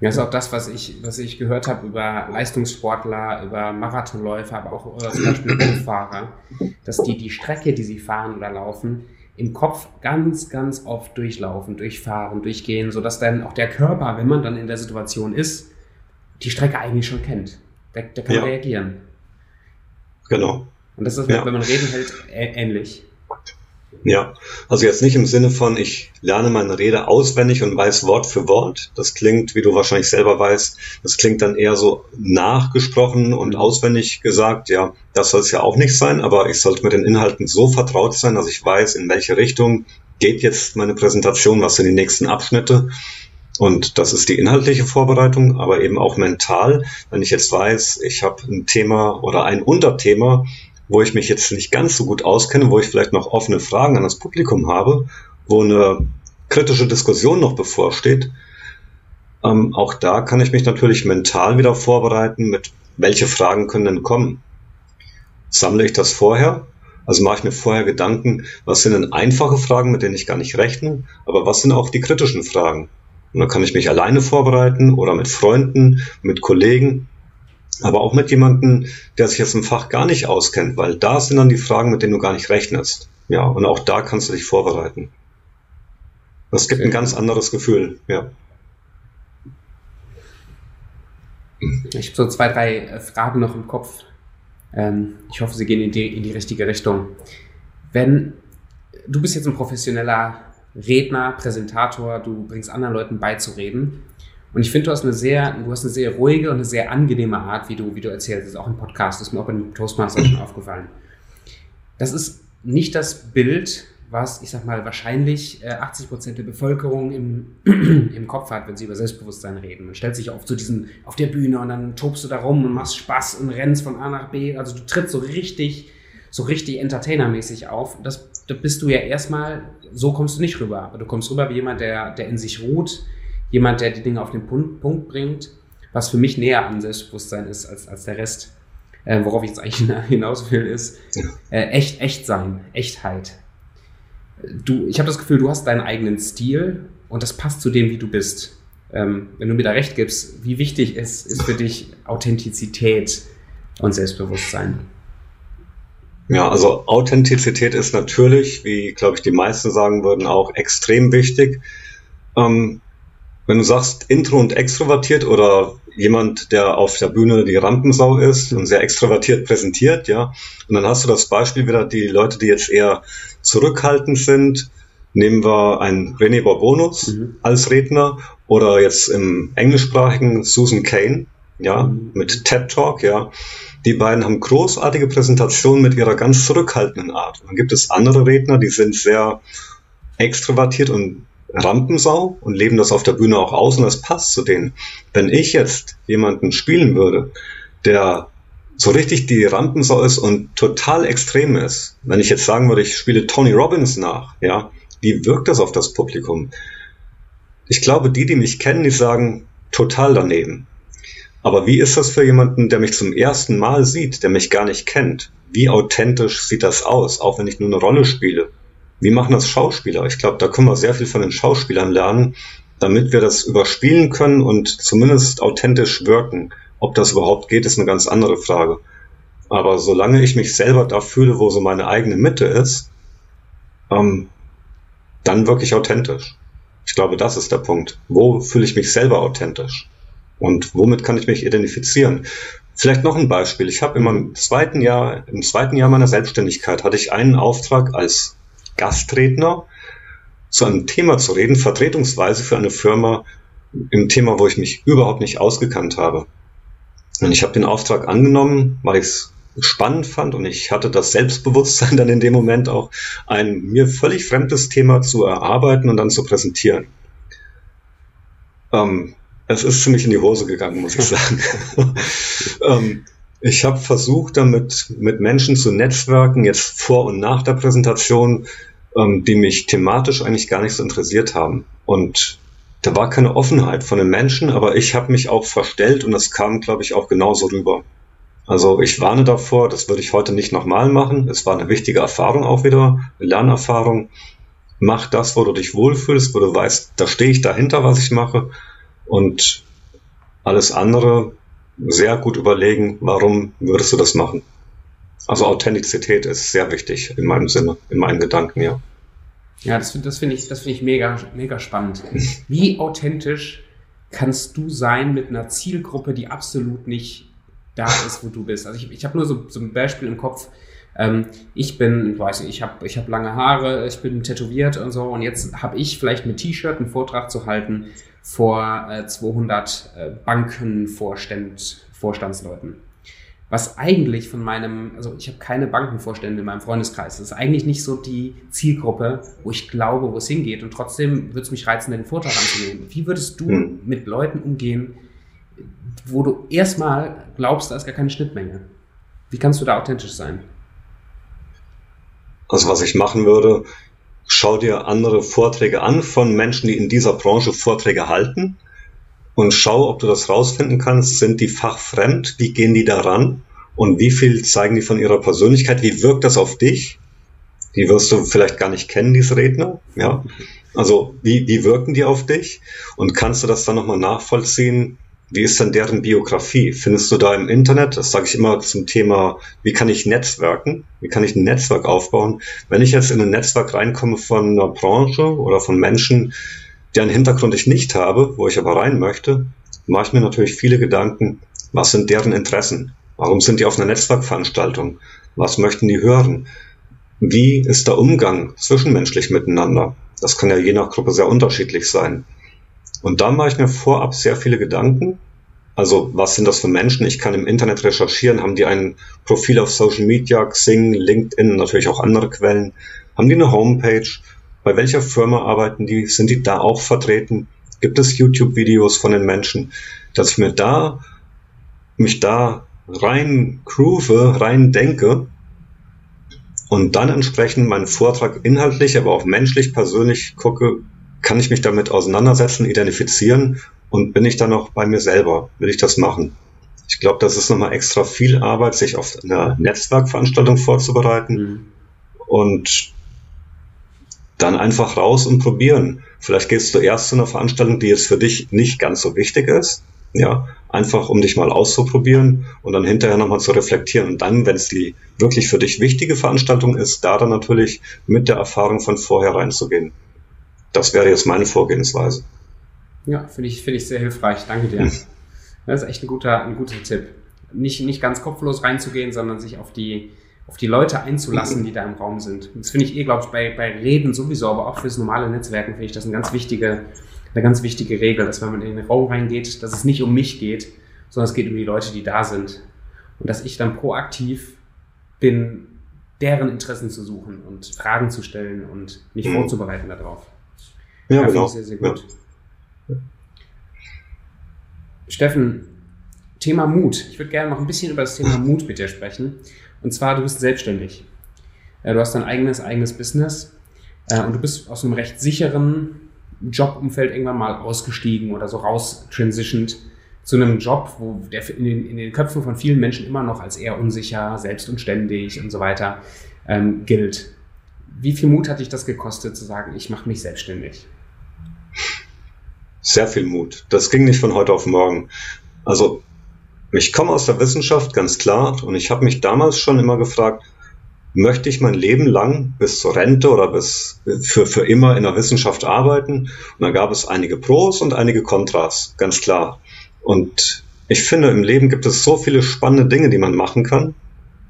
Das ist auch das, was ich, was ich gehört habe über Leistungssportler, über Marathonläufer, aber auch oder zum Beispiel Rennfahrer, dass die die Strecke, die sie fahren oder laufen, im Kopf ganz, ganz oft durchlaufen, durchfahren, durchgehen, sodass dann auch der Körper, wenn man dann in der Situation ist, die Strecke eigentlich schon kennt. Der, der kann ja. reagieren. Genau. Und das ist, ja. wenn man reden hält, ähnlich. Ja, also jetzt nicht im Sinne von, ich lerne meine Rede auswendig und weiß Wort für Wort. Das klingt, wie du wahrscheinlich selber weißt, das klingt dann eher so nachgesprochen und auswendig gesagt. Ja, das soll es ja auch nicht sein, aber ich sollte mit den Inhalten so vertraut sein, dass ich weiß, in welche Richtung geht jetzt meine Präsentation, was sind die nächsten Abschnitte. Und das ist die inhaltliche Vorbereitung, aber eben auch mental. Wenn ich jetzt weiß, ich habe ein Thema oder ein Unterthema, wo ich mich jetzt nicht ganz so gut auskenne, wo ich vielleicht noch offene Fragen an das Publikum habe, wo eine kritische Diskussion noch bevorsteht. Ähm, auch da kann ich mich natürlich mental wieder vorbereiten, mit welche Fragen können denn kommen. Sammle ich das vorher? Also mache ich mir vorher Gedanken, was sind denn einfache Fragen, mit denen ich gar nicht rechne, aber was sind auch die kritischen Fragen? Und dann kann ich mich alleine vorbereiten oder mit Freunden, mit Kollegen aber auch mit jemandem, der sich jetzt im Fach gar nicht auskennt, weil da sind dann die Fragen, mit denen du gar nicht rechnest. Ja, und auch da kannst du dich vorbereiten. Das gibt ein ganz anderes Gefühl, ja. Ich habe so zwei, drei äh, Fragen noch im Kopf. Ähm, ich hoffe, sie gehen in die, in die richtige Richtung. Wenn du bist jetzt ein professioneller Redner, Präsentator, du bringst anderen Leuten beizureden. Und ich finde, du hast eine sehr, du hast eine sehr ruhige und eine sehr angenehme Art, wie du, wie du erzählst. Das ist auch im Podcast, das ist mir auch beim Toastmaster schon aufgefallen. Das ist nicht das Bild, was, ich sag mal, wahrscheinlich 80 äh, Prozent der Bevölkerung im, im Kopf hat, wenn sie über Selbstbewusstsein reden. Man stellt sich auf zu diesen, auf der Bühne und dann tobst du da rum und machst Spaß und rennst von A nach B. Also du trittst so richtig, so richtig entertainermäßig auf. Das, da bist du ja erstmal, so kommst du nicht rüber. Aber du kommst rüber wie jemand, der, der in sich ruht, jemand, der die Dinge auf den Punkt, bringt, was für mich näher an Selbstbewusstsein ist als, als der Rest. Äh, worauf ich jetzt eigentlich hinaus will, ist äh, echt, echt sein, Echtheit. Du, ich habe das Gefühl, du hast deinen eigenen Stil und das passt zu dem, wie du bist. Ähm, wenn du mir da recht gibst, wie wichtig ist, ist für dich Authentizität und Selbstbewusstsein? Ja, also Authentizität ist natürlich, wie glaube ich die meisten sagen würden, auch extrem wichtig. Ähm, wenn du sagst intro und extrovertiert oder jemand, der auf der Bühne die Rampensau ist und sehr extrovertiert präsentiert, ja, und dann hast du das Beispiel wieder, die Leute, die jetzt eher zurückhaltend sind, nehmen wir einen René Bourbonus mhm. als Redner oder jetzt im englischsprachigen Susan Kane, ja, mhm. mit TED Talk, ja. Die beiden haben großartige Präsentationen mit ihrer ganz zurückhaltenden Art. dann gibt es andere Redner, die sind sehr extrovertiert und Rampensau und leben das auf der Bühne auch aus und das passt zu denen. Wenn ich jetzt jemanden spielen würde, der so richtig die Rampensau ist und total extrem ist, wenn ich jetzt sagen würde, ich spiele Tony Robbins nach, ja, wie wirkt das auf das Publikum? Ich glaube, die, die mich kennen, die sagen total daneben. Aber wie ist das für jemanden, der mich zum ersten Mal sieht, der mich gar nicht kennt? Wie authentisch sieht das aus, auch wenn ich nur eine Rolle spiele? Wie machen das Schauspieler? Ich glaube, da können wir sehr viel von den Schauspielern lernen, damit wir das überspielen können und zumindest authentisch wirken. Ob das überhaupt geht, ist eine ganz andere Frage. Aber solange ich mich selber da fühle, wo so meine eigene Mitte ist, ähm, dann wirklich authentisch. Ich glaube, das ist der Punkt. Wo fühle ich mich selber authentisch? Und womit kann ich mich identifizieren? Vielleicht noch ein Beispiel. Ich habe meinem zweiten Jahr, im zweiten Jahr meiner Selbstständigkeit hatte ich einen Auftrag als Gastredner zu einem Thema zu reden, vertretungsweise für eine Firma im Thema, wo ich mich überhaupt nicht ausgekannt habe. Und ich habe den Auftrag angenommen, weil ich es spannend fand und ich hatte das Selbstbewusstsein dann in dem Moment auch, ein mir völlig fremdes Thema zu erarbeiten und dann zu präsentieren. Ähm, es ist ziemlich in die Hose gegangen, muss ich sagen. ähm, ich habe versucht, damit mit Menschen zu netzwerken, jetzt vor und nach der Präsentation, ähm, die mich thematisch eigentlich gar nicht so interessiert haben. Und da war keine Offenheit von den Menschen, aber ich habe mich auch verstellt und das kam, glaube ich, auch genauso rüber. Also ich warne davor, das würde ich heute nicht nochmal machen. Es war eine wichtige Erfahrung auch wieder, eine Lernerfahrung. Mach das, wo du dich wohlfühlst, wo du weißt, da stehe ich dahinter, was ich mache. Und alles andere sehr gut überlegen, warum würdest du das machen. Also Authentizität ist sehr wichtig in meinem Sinne, in meinen Gedanken, ja. Ja, das, das finde ich, das finde ich mega, mega spannend. Wie authentisch kannst du sein mit einer Zielgruppe, die absolut nicht da ist, wo du bist? Also ich, ich habe nur so, so ein Beispiel im Kopf. Ähm, ich bin, weiß nicht, ich habe ich hab lange Haare, ich bin tätowiert und so und jetzt habe ich vielleicht mit T-Shirt einen Vortrag zu halten vor äh, 200 äh, Bankenvorstand, Vorstandsleuten. Was eigentlich von meinem, also ich habe keine Bankenvorstände in meinem Freundeskreis. Das ist eigentlich nicht so die Zielgruppe, wo ich glaube, wo es hingeht. Und trotzdem würde es mich reizen, den Vortrag anzunehmen. Wie würdest du hm. mit Leuten umgehen, wo du erstmal glaubst, da ist gar keine Schnittmenge? Wie kannst du da authentisch sein? Also was ich machen würde, schau dir andere Vorträge an von Menschen, die in dieser Branche Vorträge halten und schau, ob du das rausfinden kannst. Sind die fachfremd? Wie gehen die daran? Und wie viel zeigen die von ihrer Persönlichkeit? Wie wirkt das auf dich? Die wirst du vielleicht gar nicht kennen, diese Redner. Ja. Also, wie, wie wirken die auf dich? Und kannst du das dann nochmal nachvollziehen? Wie ist denn deren Biografie? Findest du da im Internet, das sage ich immer zum Thema, wie kann ich netzwerken? Wie kann ich ein Netzwerk aufbauen? Wenn ich jetzt in ein Netzwerk reinkomme von einer Branche oder von Menschen, deren Hintergrund ich nicht habe, wo ich aber rein möchte, mache ich mir natürlich viele Gedanken, was sind deren Interessen? Warum sind die auf einer Netzwerkveranstaltung? Was möchten die hören? Wie ist der Umgang zwischenmenschlich miteinander? Das kann ja je nach Gruppe sehr unterschiedlich sein. Und da mache ich mir vorab sehr viele Gedanken. Also was sind das für Menschen? Ich kann im Internet recherchieren. Haben die ein Profil auf Social Media, Xing, LinkedIn, natürlich auch andere Quellen? Haben die eine Homepage? Bei welcher Firma arbeiten die? Sind die da auch vertreten? Gibt es YouTube-Videos von den Menschen? Dass ich mir da, mich da rein groove, rein denke und dann entsprechend meinen Vortrag inhaltlich, aber auch menschlich, persönlich gucke, kann ich mich damit auseinandersetzen, identifizieren und bin ich dann noch bei mir selber? Will ich das machen? Ich glaube, das ist nochmal extra viel Arbeit, sich auf eine Netzwerkveranstaltung vorzubereiten mhm. und dann einfach raus und probieren. Vielleicht gehst du erst zu einer Veranstaltung, die jetzt für dich nicht ganz so wichtig ist, ja, einfach um dich mal auszuprobieren und dann hinterher nochmal zu reflektieren. Und dann, wenn es die wirklich für dich wichtige Veranstaltung ist, da dann natürlich mit der Erfahrung von vorher reinzugehen. Das wäre jetzt meine Vorgehensweise. Ja, finde ich, finde ich sehr hilfreich. Danke dir. Hm. Das ist echt ein guter, ein guter Tipp. Nicht, nicht ganz kopflos reinzugehen, sondern sich auf die, auf die Leute einzulassen, die da im Raum sind. Das finde ich eh, glaube ich, bei, bei Reden sowieso, aber auch fürs normale Netzwerken finde ich das eine ganz wichtige, eine ganz wichtige Regel, dass wenn man in den Raum reingeht, dass es nicht um mich geht, sondern es geht um die Leute, die da sind. Und dass ich dann proaktiv bin, deren Interessen zu suchen und Fragen zu stellen und mich mhm. vorzubereiten darauf. Ja, ja genau. Sehr, sehr gut. Ja. Steffen, Thema Mut. Ich würde gerne noch ein bisschen über das Thema Mut mit dir sprechen. Und zwar, du bist selbstständig. Du hast dein eigenes, eigenes Business äh, und du bist aus einem recht sicheren Jobumfeld irgendwann mal ausgestiegen oder so raus transitioned zu einem Job, wo der in den, in den Köpfen von vielen Menschen immer noch als eher unsicher, selbst und ständig und so weiter ähm, gilt. Wie viel Mut hat dich das gekostet, zu sagen, ich mache mich selbstständig? Sehr viel Mut. Das ging nicht von heute auf morgen. Also ich komme aus der Wissenschaft, ganz klar, und ich habe mich damals schon immer gefragt, möchte ich mein Leben lang bis zur Rente oder bis für, für immer in der Wissenschaft arbeiten? Und da gab es einige Pros und einige Kontras, ganz klar. Und ich finde, im Leben gibt es so viele spannende Dinge, die man machen kann.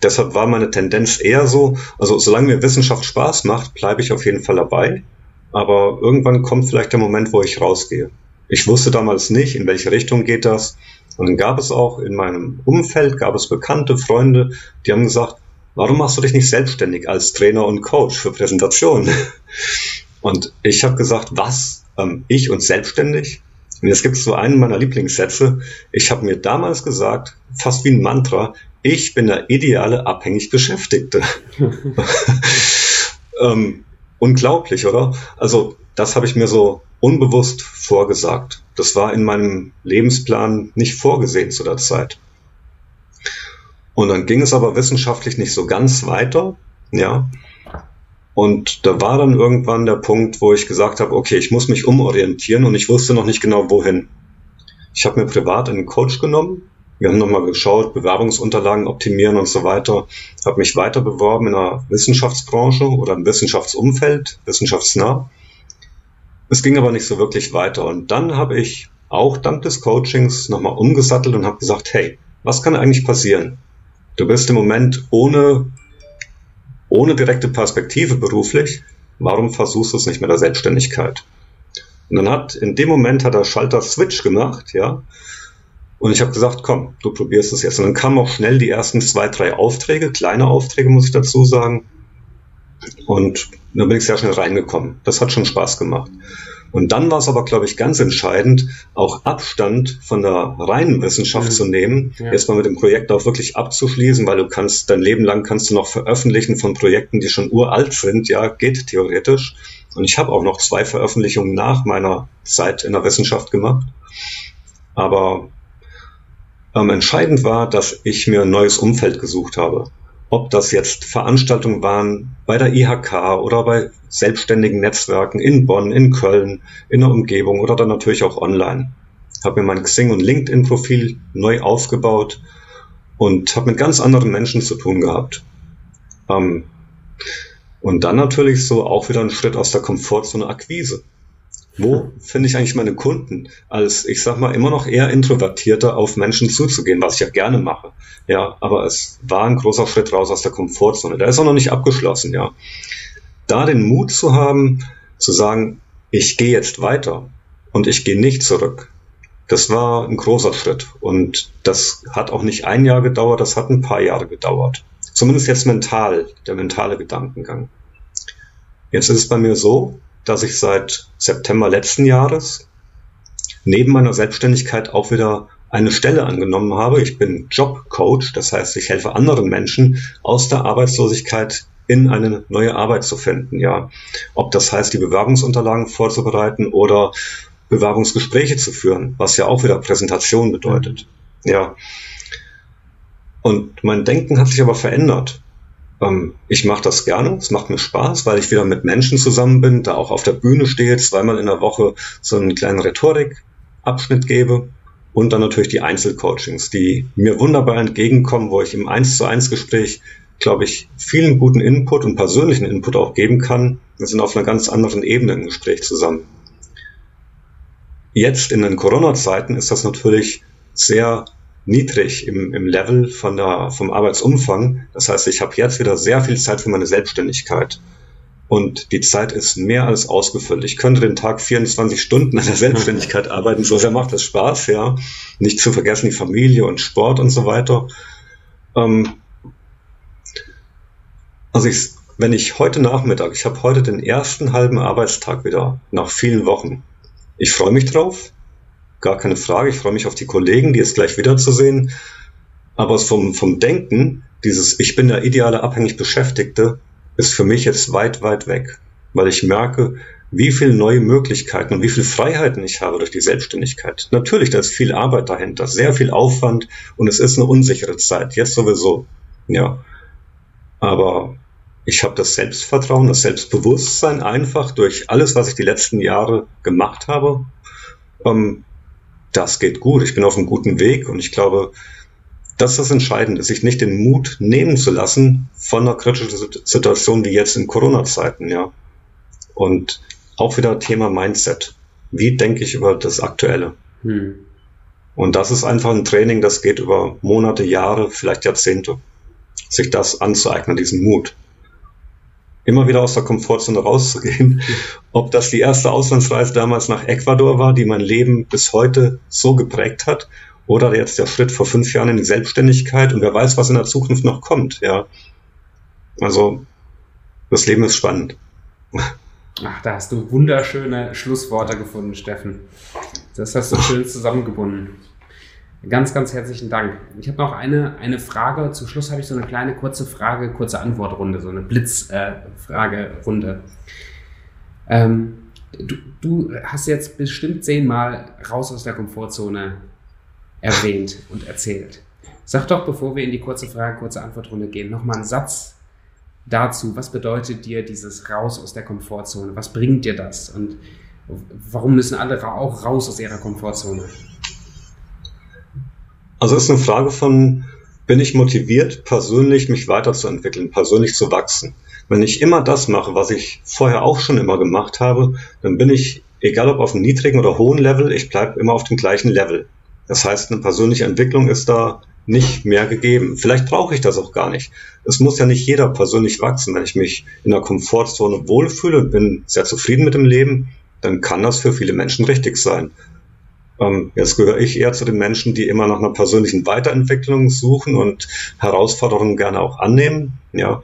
Deshalb war meine Tendenz eher so, also solange mir Wissenschaft Spaß macht, bleibe ich auf jeden Fall dabei. Aber irgendwann kommt vielleicht der Moment, wo ich rausgehe. Ich wusste damals nicht, in welche Richtung geht das. Und dann gab es auch in meinem Umfeld, gab es Bekannte, Freunde, die haben gesagt, warum machst du dich nicht selbstständig als Trainer und Coach für Präsentationen? Und ich habe gesagt, was? Ähm, ich und selbstständig? Und jetzt gibt es so einen meiner Lieblingssätze. Ich habe mir damals gesagt, fast wie ein Mantra, ich bin der ideale abhängig Beschäftigte. ähm, unglaublich, oder? Also das habe ich mir so unbewusst vorgesagt. Das war in meinem Lebensplan nicht vorgesehen zu der Zeit. Und dann ging es aber wissenschaftlich nicht so ganz weiter, ja. Und da war dann irgendwann der Punkt, wo ich gesagt habe, okay, ich muss mich umorientieren und ich wusste noch nicht genau wohin. Ich habe mir privat einen Coach genommen. Wir haben nochmal geschaut, Bewerbungsunterlagen optimieren und so weiter. Habe mich weiter beworben in der Wissenschaftsbranche oder im Wissenschaftsumfeld, wissenschaftsnah. Es ging aber nicht so wirklich weiter. Und dann habe ich auch dank des Coachings nochmal umgesattelt und habe gesagt, hey, was kann eigentlich passieren? Du bist im Moment ohne, ohne direkte Perspektive beruflich. Warum versuchst du es nicht mit der Selbstständigkeit? Und dann hat, in dem Moment hat der Schalter Switch gemacht, ja. Und ich habe gesagt, komm, du probierst es jetzt. Und dann kamen auch schnell die ersten zwei, drei Aufträge, kleine Aufträge, muss ich dazu sagen. Und da bin ich sehr schnell reingekommen. Das hat schon Spaß gemacht. Und dann war es aber, glaube ich, ganz entscheidend, auch Abstand von der reinen Wissenschaft mhm. zu nehmen, ja. erstmal mit dem Projekt auch wirklich abzuschließen, weil du kannst, dein Leben lang kannst du noch veröffentlichen von Projekten, die schon uralt sind, ja, geht theoretisch. Und ich habe auch noch zwei Veröffentlichungen nach meiner Zeit in der Wissenschaft gemacht. Aber ähm, entscheidend war, dass ich mir ein neues Umfeld gesucht habe ob das jetzt Veranstaltungen waren bei der IHK oder bei selbstständigen Netzwerken in Bonn, in Köln, in der Umgebung oder dann natürlich auch online. Habe mir mein Xing und LinkedIn-Profil neu aufgebaut und habe mit ganz anderen Menschen zu tun gehabt. Ähm, und dann natürlich so auch wieder einen Schritt aus der Komfortzone Akquise. Wo finde ich eigentlich meine Kunden? Als, ich sag mal, immer noch eher introvertierter auf Menschen zuzugehen, was ich ja gerne mache. Ja, aber es war ein großer Schritt raus aus der Komfortzone. Der ist auch noch nicht abgeschlossen, ja. Da den Mut zu haben, zu sagen, ich gehe jetzt weiter und ich gehe nicht zurück. Das war ein großer Schritt. Und das hat auch nicht ein Jahr gedauert, das hat ein paar Jahre gedauert. Zumindest jetzt mental, der mentale Gedankengang. Jetzt ist es bei mir so, dass ich seit September letzten Jahres neben meiner Selbstständigkeit auch wieder eine Stelle angenommen habe. Ich bin Jobcoach, das heißt, ich helfe anderen Menschen aus der Arbeitslosigkeit in eine neue Arbeit zu finden. Ja, ob das heißt, die Bewerbungsunterlagen vorzubereiten oder Bewerbungsgespräche zu führen, was ja auch wieder Präsentation bedeutet. Ja. Und mein Denken hat sich aber verändert. Ähm, ich mache das gerne, es macht mir Spaß, weil ich wieder mit Menschen zusammen bin, da auch auf der Bühne stehe, zweimal in der Woche so einen kleinen Rhetorikabschnitt gebe und dann natürlich die Einzelcoachings, die mir wunderbar entgegenkommen, wo ich im 1 zu 1 Gespräch, glaube ich, vielen guten Input und persönlichen Input auch geben kann. Wir sind auf einer ganz anderen Ebene im Gespräch zusammen. Jetzt in den Corona-Zeiten ist das natürlich sehr niedrig im, im Level von der, vom Arbeitsumfang. Das heißt, ich habe jetzt wieder sehr viel Zeit für meine Selbstständigkeit. Und die Zeit ist mehr als ausgefüllt. Ich könnte den Tag 24 Stunden an der Selbstständigkeit arbeiten. So sehr macht das Spaß, ja. Nicht zu vergessen die Familie und Sport und so weiter. Ähm also ich, wenn ich heute Nachmittag, ich habe heute den ersten halben Arbeitstag wieder nach vielen Wochen. Ich freue mich drauf gar keine Frage. Ich freue mich auf die Kollegen, die jetzt gleich wiederzusehen. Aber vom, vom Denken, dieses Ich bin der ideale abhängig Beschäftigte, ist für mich jetzt weit, weit weg. Weil ich merke, wie viele neue Möglichkeiten und wie viele Freiheiten ich habe durch die Selbstständigkeit. Natürlich, da ist viel Arbeit dahinter, sehr viel Aufwand und es ist eine unsichere Zeit, jetzt sowieso. Ja. Aber ich habe das Selbstvertrauen, das Selbstbewusstsein einfach durch alles, was ich die letzten Jahre gemacht habe, ähm, das geht gut, ich bin auf einem guten Weg und ich glaube, das ist das Entscheidende, sich nicht den Mut nehmen zu lassen von einer kritischen Situation wie jetzt in Corona-Zeiten, ja. Und auch wieder Thema Mindset. Wie denke ich über das Aktuelle? Hm. Und das ist einfach ein Training, das geht über Monate, Jahre, vielleicht Jahrzehnte. Sich das anzueignen, diesen Mut immer wieder aus der Komfortzone rauszugehen. Ob das die erste Auslandsreise damals nach Ecuador war, die mein Leben bis heute so geprägt hat, oder jetzt der Schritt vor fünf Jahren in die Selbstständigkeit und wer weiß, was in der Zukunft noch kommt, ja. Also, das Leben ist spannend. Ach, da hast du wunderschöne Schlussworte gefunden, Steffen. Das hast du schön zusammengebunden. Ganz, ganz herzlichen Dank. Ich habe noch eine, eine Frage. Zum Schluss habe ich so eine kleine kurze Frage, kurze Antwortrunde, so eine Blitzfragerunde. Äh, ähm, du, du hast jetzt bestimmt zehnmal raus aus der Komfortzone erwähnt und erzählt. Sag doch, bevor wir in die kurze Frage, kurze Antwortrunde gehen, nochmal einen Satz dazu. Was bedeutet dir dieses Raus aus der Komfortzone? Was bringt dir das? Und warum müssen andere auch raus aus ihrer Komfortzone? Also es ist eine Frage von, bin ich motiviert, persönlich mich weiterzuentwickeln, persönlich zu wachsen. Wenn ich immer das mache, was ich vorher auch schon immer gemacht habe, dann bin ich, egal ob auf einem niedrigen oder hohen Level, ich bleibe immer auf dem gleichen Level. Das heißt, eine persönliche Entwicklung ist da nicht mehr gegeben. Vielleicht brauche ich das auch gar nicht. Es muss ja nicht jeder persönlich wachsen. Wenn ich mich in der Komfortzone wohlfühle und bin sehr zufrieden mit dem Leben, dann kann das für viele Menschen richtig sein. Ähm, jetzt gehöre ich eher zu den Menschen, die immer nach einer persönlichen Weiterentwicklung suchen und Herausforderungen gerne auch annehmen. Ja.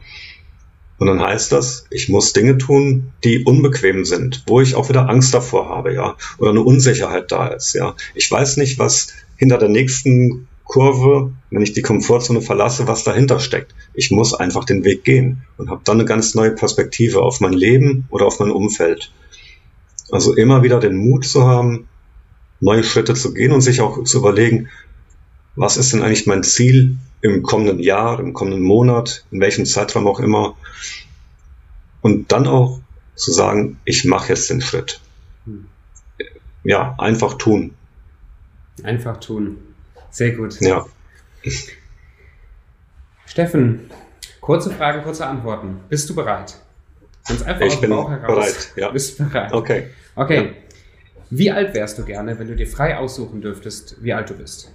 Und dann heißt das, ich muss Dinge tun, die unbequem sind, wo ich auch wieder Angst davor habe, ja, oder eine Unsicherheit da ist, ja. Ich weiß nicht, was hinter der nächsten Kurve, wenn ich die Komfortzone verlasse, was dahinter steckt. Ich muss einfach den Weg gehen und habe dann eine ganz neue Perspektive auf mein Leben oder auf mein Umfeld. Also immer wieder den Mut zu haben, neue Schritte zu gehen und sich auch zu überlegen, was ist denn eigentlich mein Ziel im kommenden Jahr, im kommenden Monat, in welchem Zeitraum auch immer. Und dann auch zu sagen, ich mache jetzt den Schritt. Ja, einfach tun. Einfach tun. Sehr gut. Ja. Steffen, kurze Fragen, kurze Antworten. Bist du bereit? Ganz einfach ich heraus. Bereit, ja. Bist bereit? Okay. Okay. Ja. Wie alt wärst du gerne, wenn du dir frei aussuchen dürftest, wie alt du bist?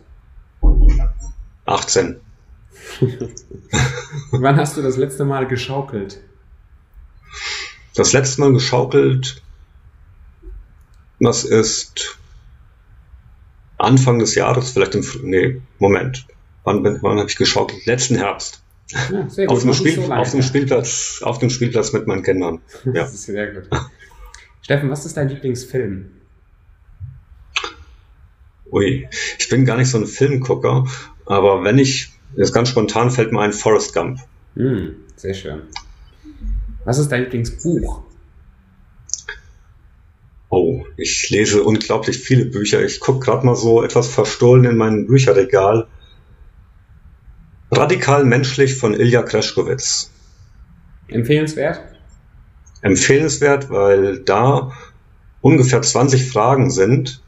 18. Wann hast du das letzte Mal geschaukelt? Das letzte Mal geschaukelt, das ist Anfang des Jahres, vielleicht im, nee, Moment. Wann, wann habe ich geschaukelt? Letzten Herbst. Ja, sehr gut. Auf, dem, Spiel, so auf dem Spielplatz, auf dem Spielplatz mit meinen Kindern. Ja. Das ist sehr gut. Steffen, was ist dein Lieblingsfilm? Ui, ich bin gar nicht so ein Filmgucker, aber wenn ich, jetzt ganz spontan fällt mir ein Forrest Gump. Mm, sehr schön. Was ist dein Lieblingsbuch? Oh, ich lese unglaublich viele Bücher. Ich gucke gerade mal so etwas verstohlen in mein Bücherregal. Radikal menschlich von Ilja Kreschkowitz. Empfehlenswert? Empfehlenswert, weil da ungefähr 20 Fragen sind,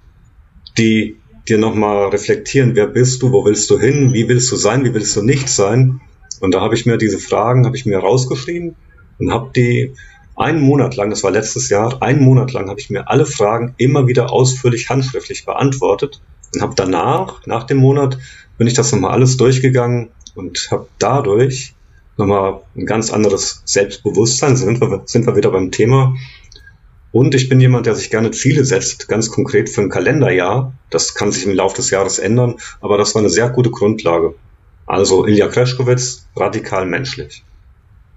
die dir nochmal reflektieren, wer bist du, wo willst du hin, wie willst du sein, wie willst du nicht sein. Und da habe ich mir diese Fragen, habe ich mir rausgeschrieben und habe die einen Monat lang, das war letztes Jahr, einen Monat lang habe ich mir alle Fragen immer wieder ausführlich handschriftlich beantwortet und habe danach, nach dem Monat, bin ich das nochmal alles durchgegangen und habe dadurch nochmal ein ganz anderes Selbstbewusstsein, sind wir, sind wir wieder beim Thema. Und ich bin jemand, der sich gerne Ziele setzt, ganz konkret für ein Kalenderjahr. Das kann sich im Laufe des Jahres ändern, aber das war eine sehr gute Grundlage. Also Ilja Kreschkowitz, radikal menschlich.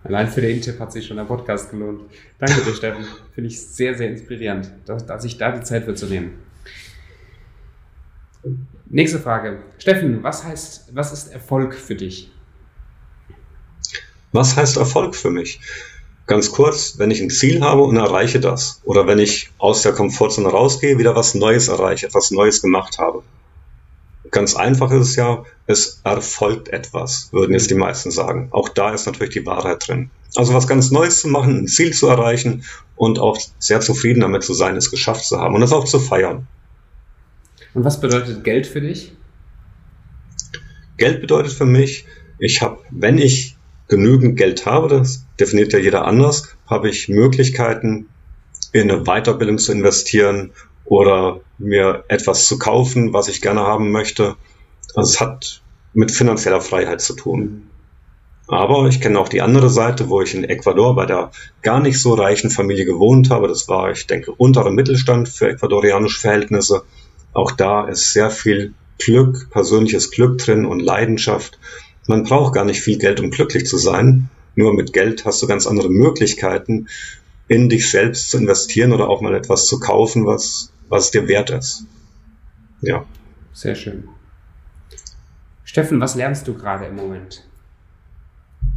Allein für den Tipp hat sich schon der Podcast gelohnt. Danke dir, Steffen. Finde ich sehr, sehr inspirierend, dass, dass ich da die Zeit für zu nehmen. Nächste Frage. Steffen, was heißt, was ist Erfolg für dich? Was heißt Erfolg für mich? Ganz kurz, wenn ich ein Ziel habe und erreiche das, oder wenn ich aus der Komfortzone rausgehe, wieder was Neues erreiche, etwas Neues gemacht habe. Ganz einfach ist es ja, es erfolgt etwas, würden jetzt die meisten sagen. Auch da ist natürlich die Wahrheit drin. Also was ganz Neues zu machen, ein Ziel zu erreichen und auch sehr zufrieden damit zu sein, es geschafft zu haben und es auch zu feiern. Und was bedeutet Geld für dich? Geld bedeutet für mich, ich habe, wenn ich genügend Geld habe, das definiert ja jeder anders, habe ich Möglichkeiten, in eine Weiterbildung zu investieren oder mir etwas zu kaufen, was ich gerne haben möchte. Also es hat mit finanzieller Freiheit zu tun. Aber ich kenne auch die andere Seite, wo ich in Ecuador bei der gar nicht so reichen Familie gewohnt habe. Das war, ich denke, unterer Mittelstand für ecuadorianische Verhältnisse. Auch da ist sehr viel Glück, persönliches Glück drin und Leidenschaft. Man braucht gar nicht viel Geld, um glücklich zu sein. Nur mit Geld hast du ganz andere Möglichkeiten, in dich selbst zu investieren oder auch mal etwas zu kaufen, was, was dir wert ist. Ja. Sehr schön. Steffen, was lernst du gerade im Moment?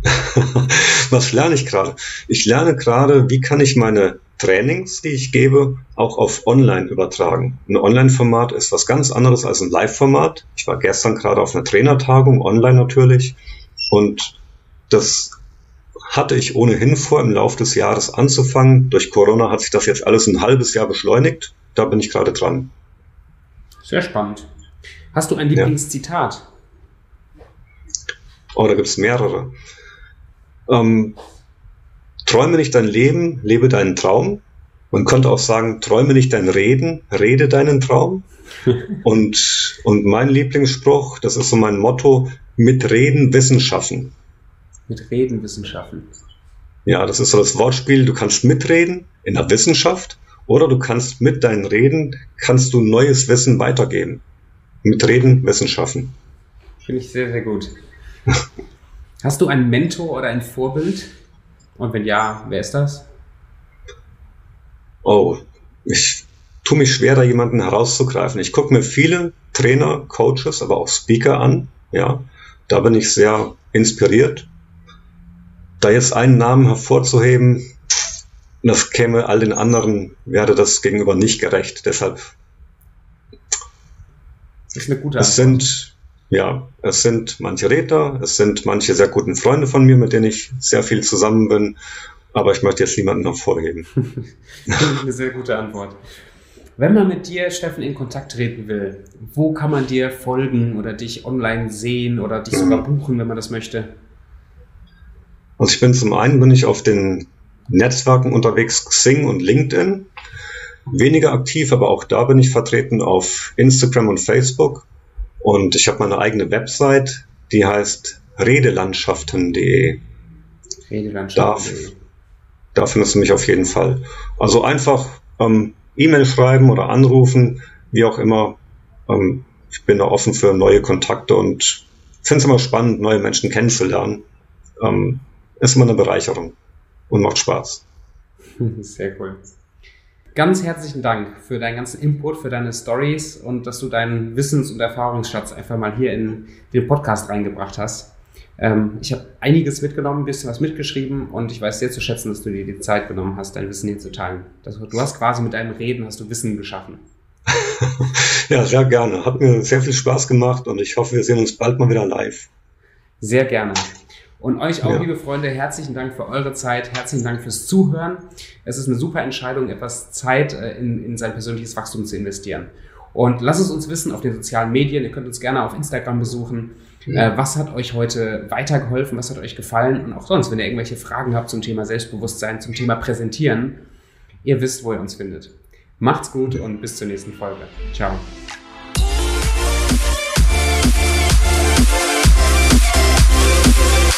was lerne ich gerade? Ich lerne gerade, wie kann ich meine Trainings, die ich gebe, auch auf Online übertragen. Ein Online-Format ist was ganz anderes als ein Live-Format. Ich war gestern gerade auf einer Trainertagung, online natürlich, und das hatte ich ohnehin vor, im Laufe des Jahres anzufangen. Durch Corona hat sich das jetzt alles ein halbes Jahr beschleunigt. Da bin ich gerade dran. Sehr spannend. Hast du ein Lieblingszitat? Ja. Oh, da gibt es mehrere. Ähm, träume nicht dein Leben, lebe deinen Traum. Man könnte auch sagen, träume nicht dein Reden, rede deinen Traum. und, und mein Lieblingsspruch, das ist so mein Motto, mit Reden Wissen schaffen. Mit Reden Wissen schaffen. Ja, das ist so das Wortspiel, du kannst mitreden in der Wissenschaft oder du kannst mit deinen Reden, kannst du neues Wissen weitergeben. Mit Reden Wissen schaffen. Finde ich sehr, sehr gut. Hast du einen Mentor oder ein Vorbild? Und wenn ja, wer ist das? Oh, ich tue mich schwer, da jemanden herauszugreifen. Ich gucke mir viele Trainer, Coaches, aber auch Speaker an. Ja, da bin ich sehr inspiriert. Da jetzt einen Namen hervorzuheben, das käme all den anderen, wäre das gegenüber nicht gerecht. Deshalb. Das ist eine gute Antwort. Es sind, ja, es sind manche Redner, es sind manche sehr guten Freunde von mir, mit denen ich sehr viel zusammen bin. Aber ich möchte jetzt niemanden hervorheben. das ist eine sehr gute Antwort. Wenn man mit dir, Steffen, in Kontakt treten will, wo kann man dir folgen oder dich online sehen oder dich sogar buchen, wenn man das möchte? Also ich bin zum einen bin ich auf den Netzwerken unterwegs, Xing und LinkedIn. Weniger aktiv, aber auch da bin ich vertreten auf Instagram und Facebook. Und ich habe meine eigene Website, die heißt redelandschaften.de. Redelandschaften.de. Da, da findest du mich auf jeden Fall. Also einfach ähm, E-Mail schreiben oder anrufen, wie auch immer. Ähm, ich bin da offen für neue Kontakte und finde es immer spannend, neue Menschen kennenzulernen. Ähm, ist immer eine Bereicherung und macht Spaß. Sehr cool. Ganz herzlichen Dank für deinen ganzen Input, für deine Stories und dass du deinen Wissens- und Erfahrungsschatz einfach mal hier in den Podcast reingebracht hast. Ähm, ich habe einiges mitgenommen, ein bisschen was mitgeschrieben und ich weiß sehr zu schätzen, dass du dir die Zeit genommen hast, dein Wissen hier zu teilen. Das, du hast quasi mit deinem Reden hast du Wissen geschaffen. ja, sehr gerne. Hat mir sehr viel Spaß gemacht und ich hoffe, wir sehen uns bald mal wieder live. Sehr gerne. Und euch auch, ja. liebe Freunde, herzlichen Dank für eure Zeit, herzlichen Dank fürs Zuhören. Es ist eine super Entscheidung, etwas Zeit äh, in, in sein persönliches Wachstum zu investieren. Und lasst es uns wissen auf den sozialen Medien. Ihr könnt uns gerne auf Instagram besuchen. Äh, was hat euch heute weitergeholfen? Was hat euch gefallen? Und auch sonst, wenn ihr irgendwelche Fragen habt zum Thema Selbstbewusstsein, zum Thema Präsentieren, ihr wisst, wo ihr uns findet. Macht's gut und bis zur nächsten Folge. Ciao.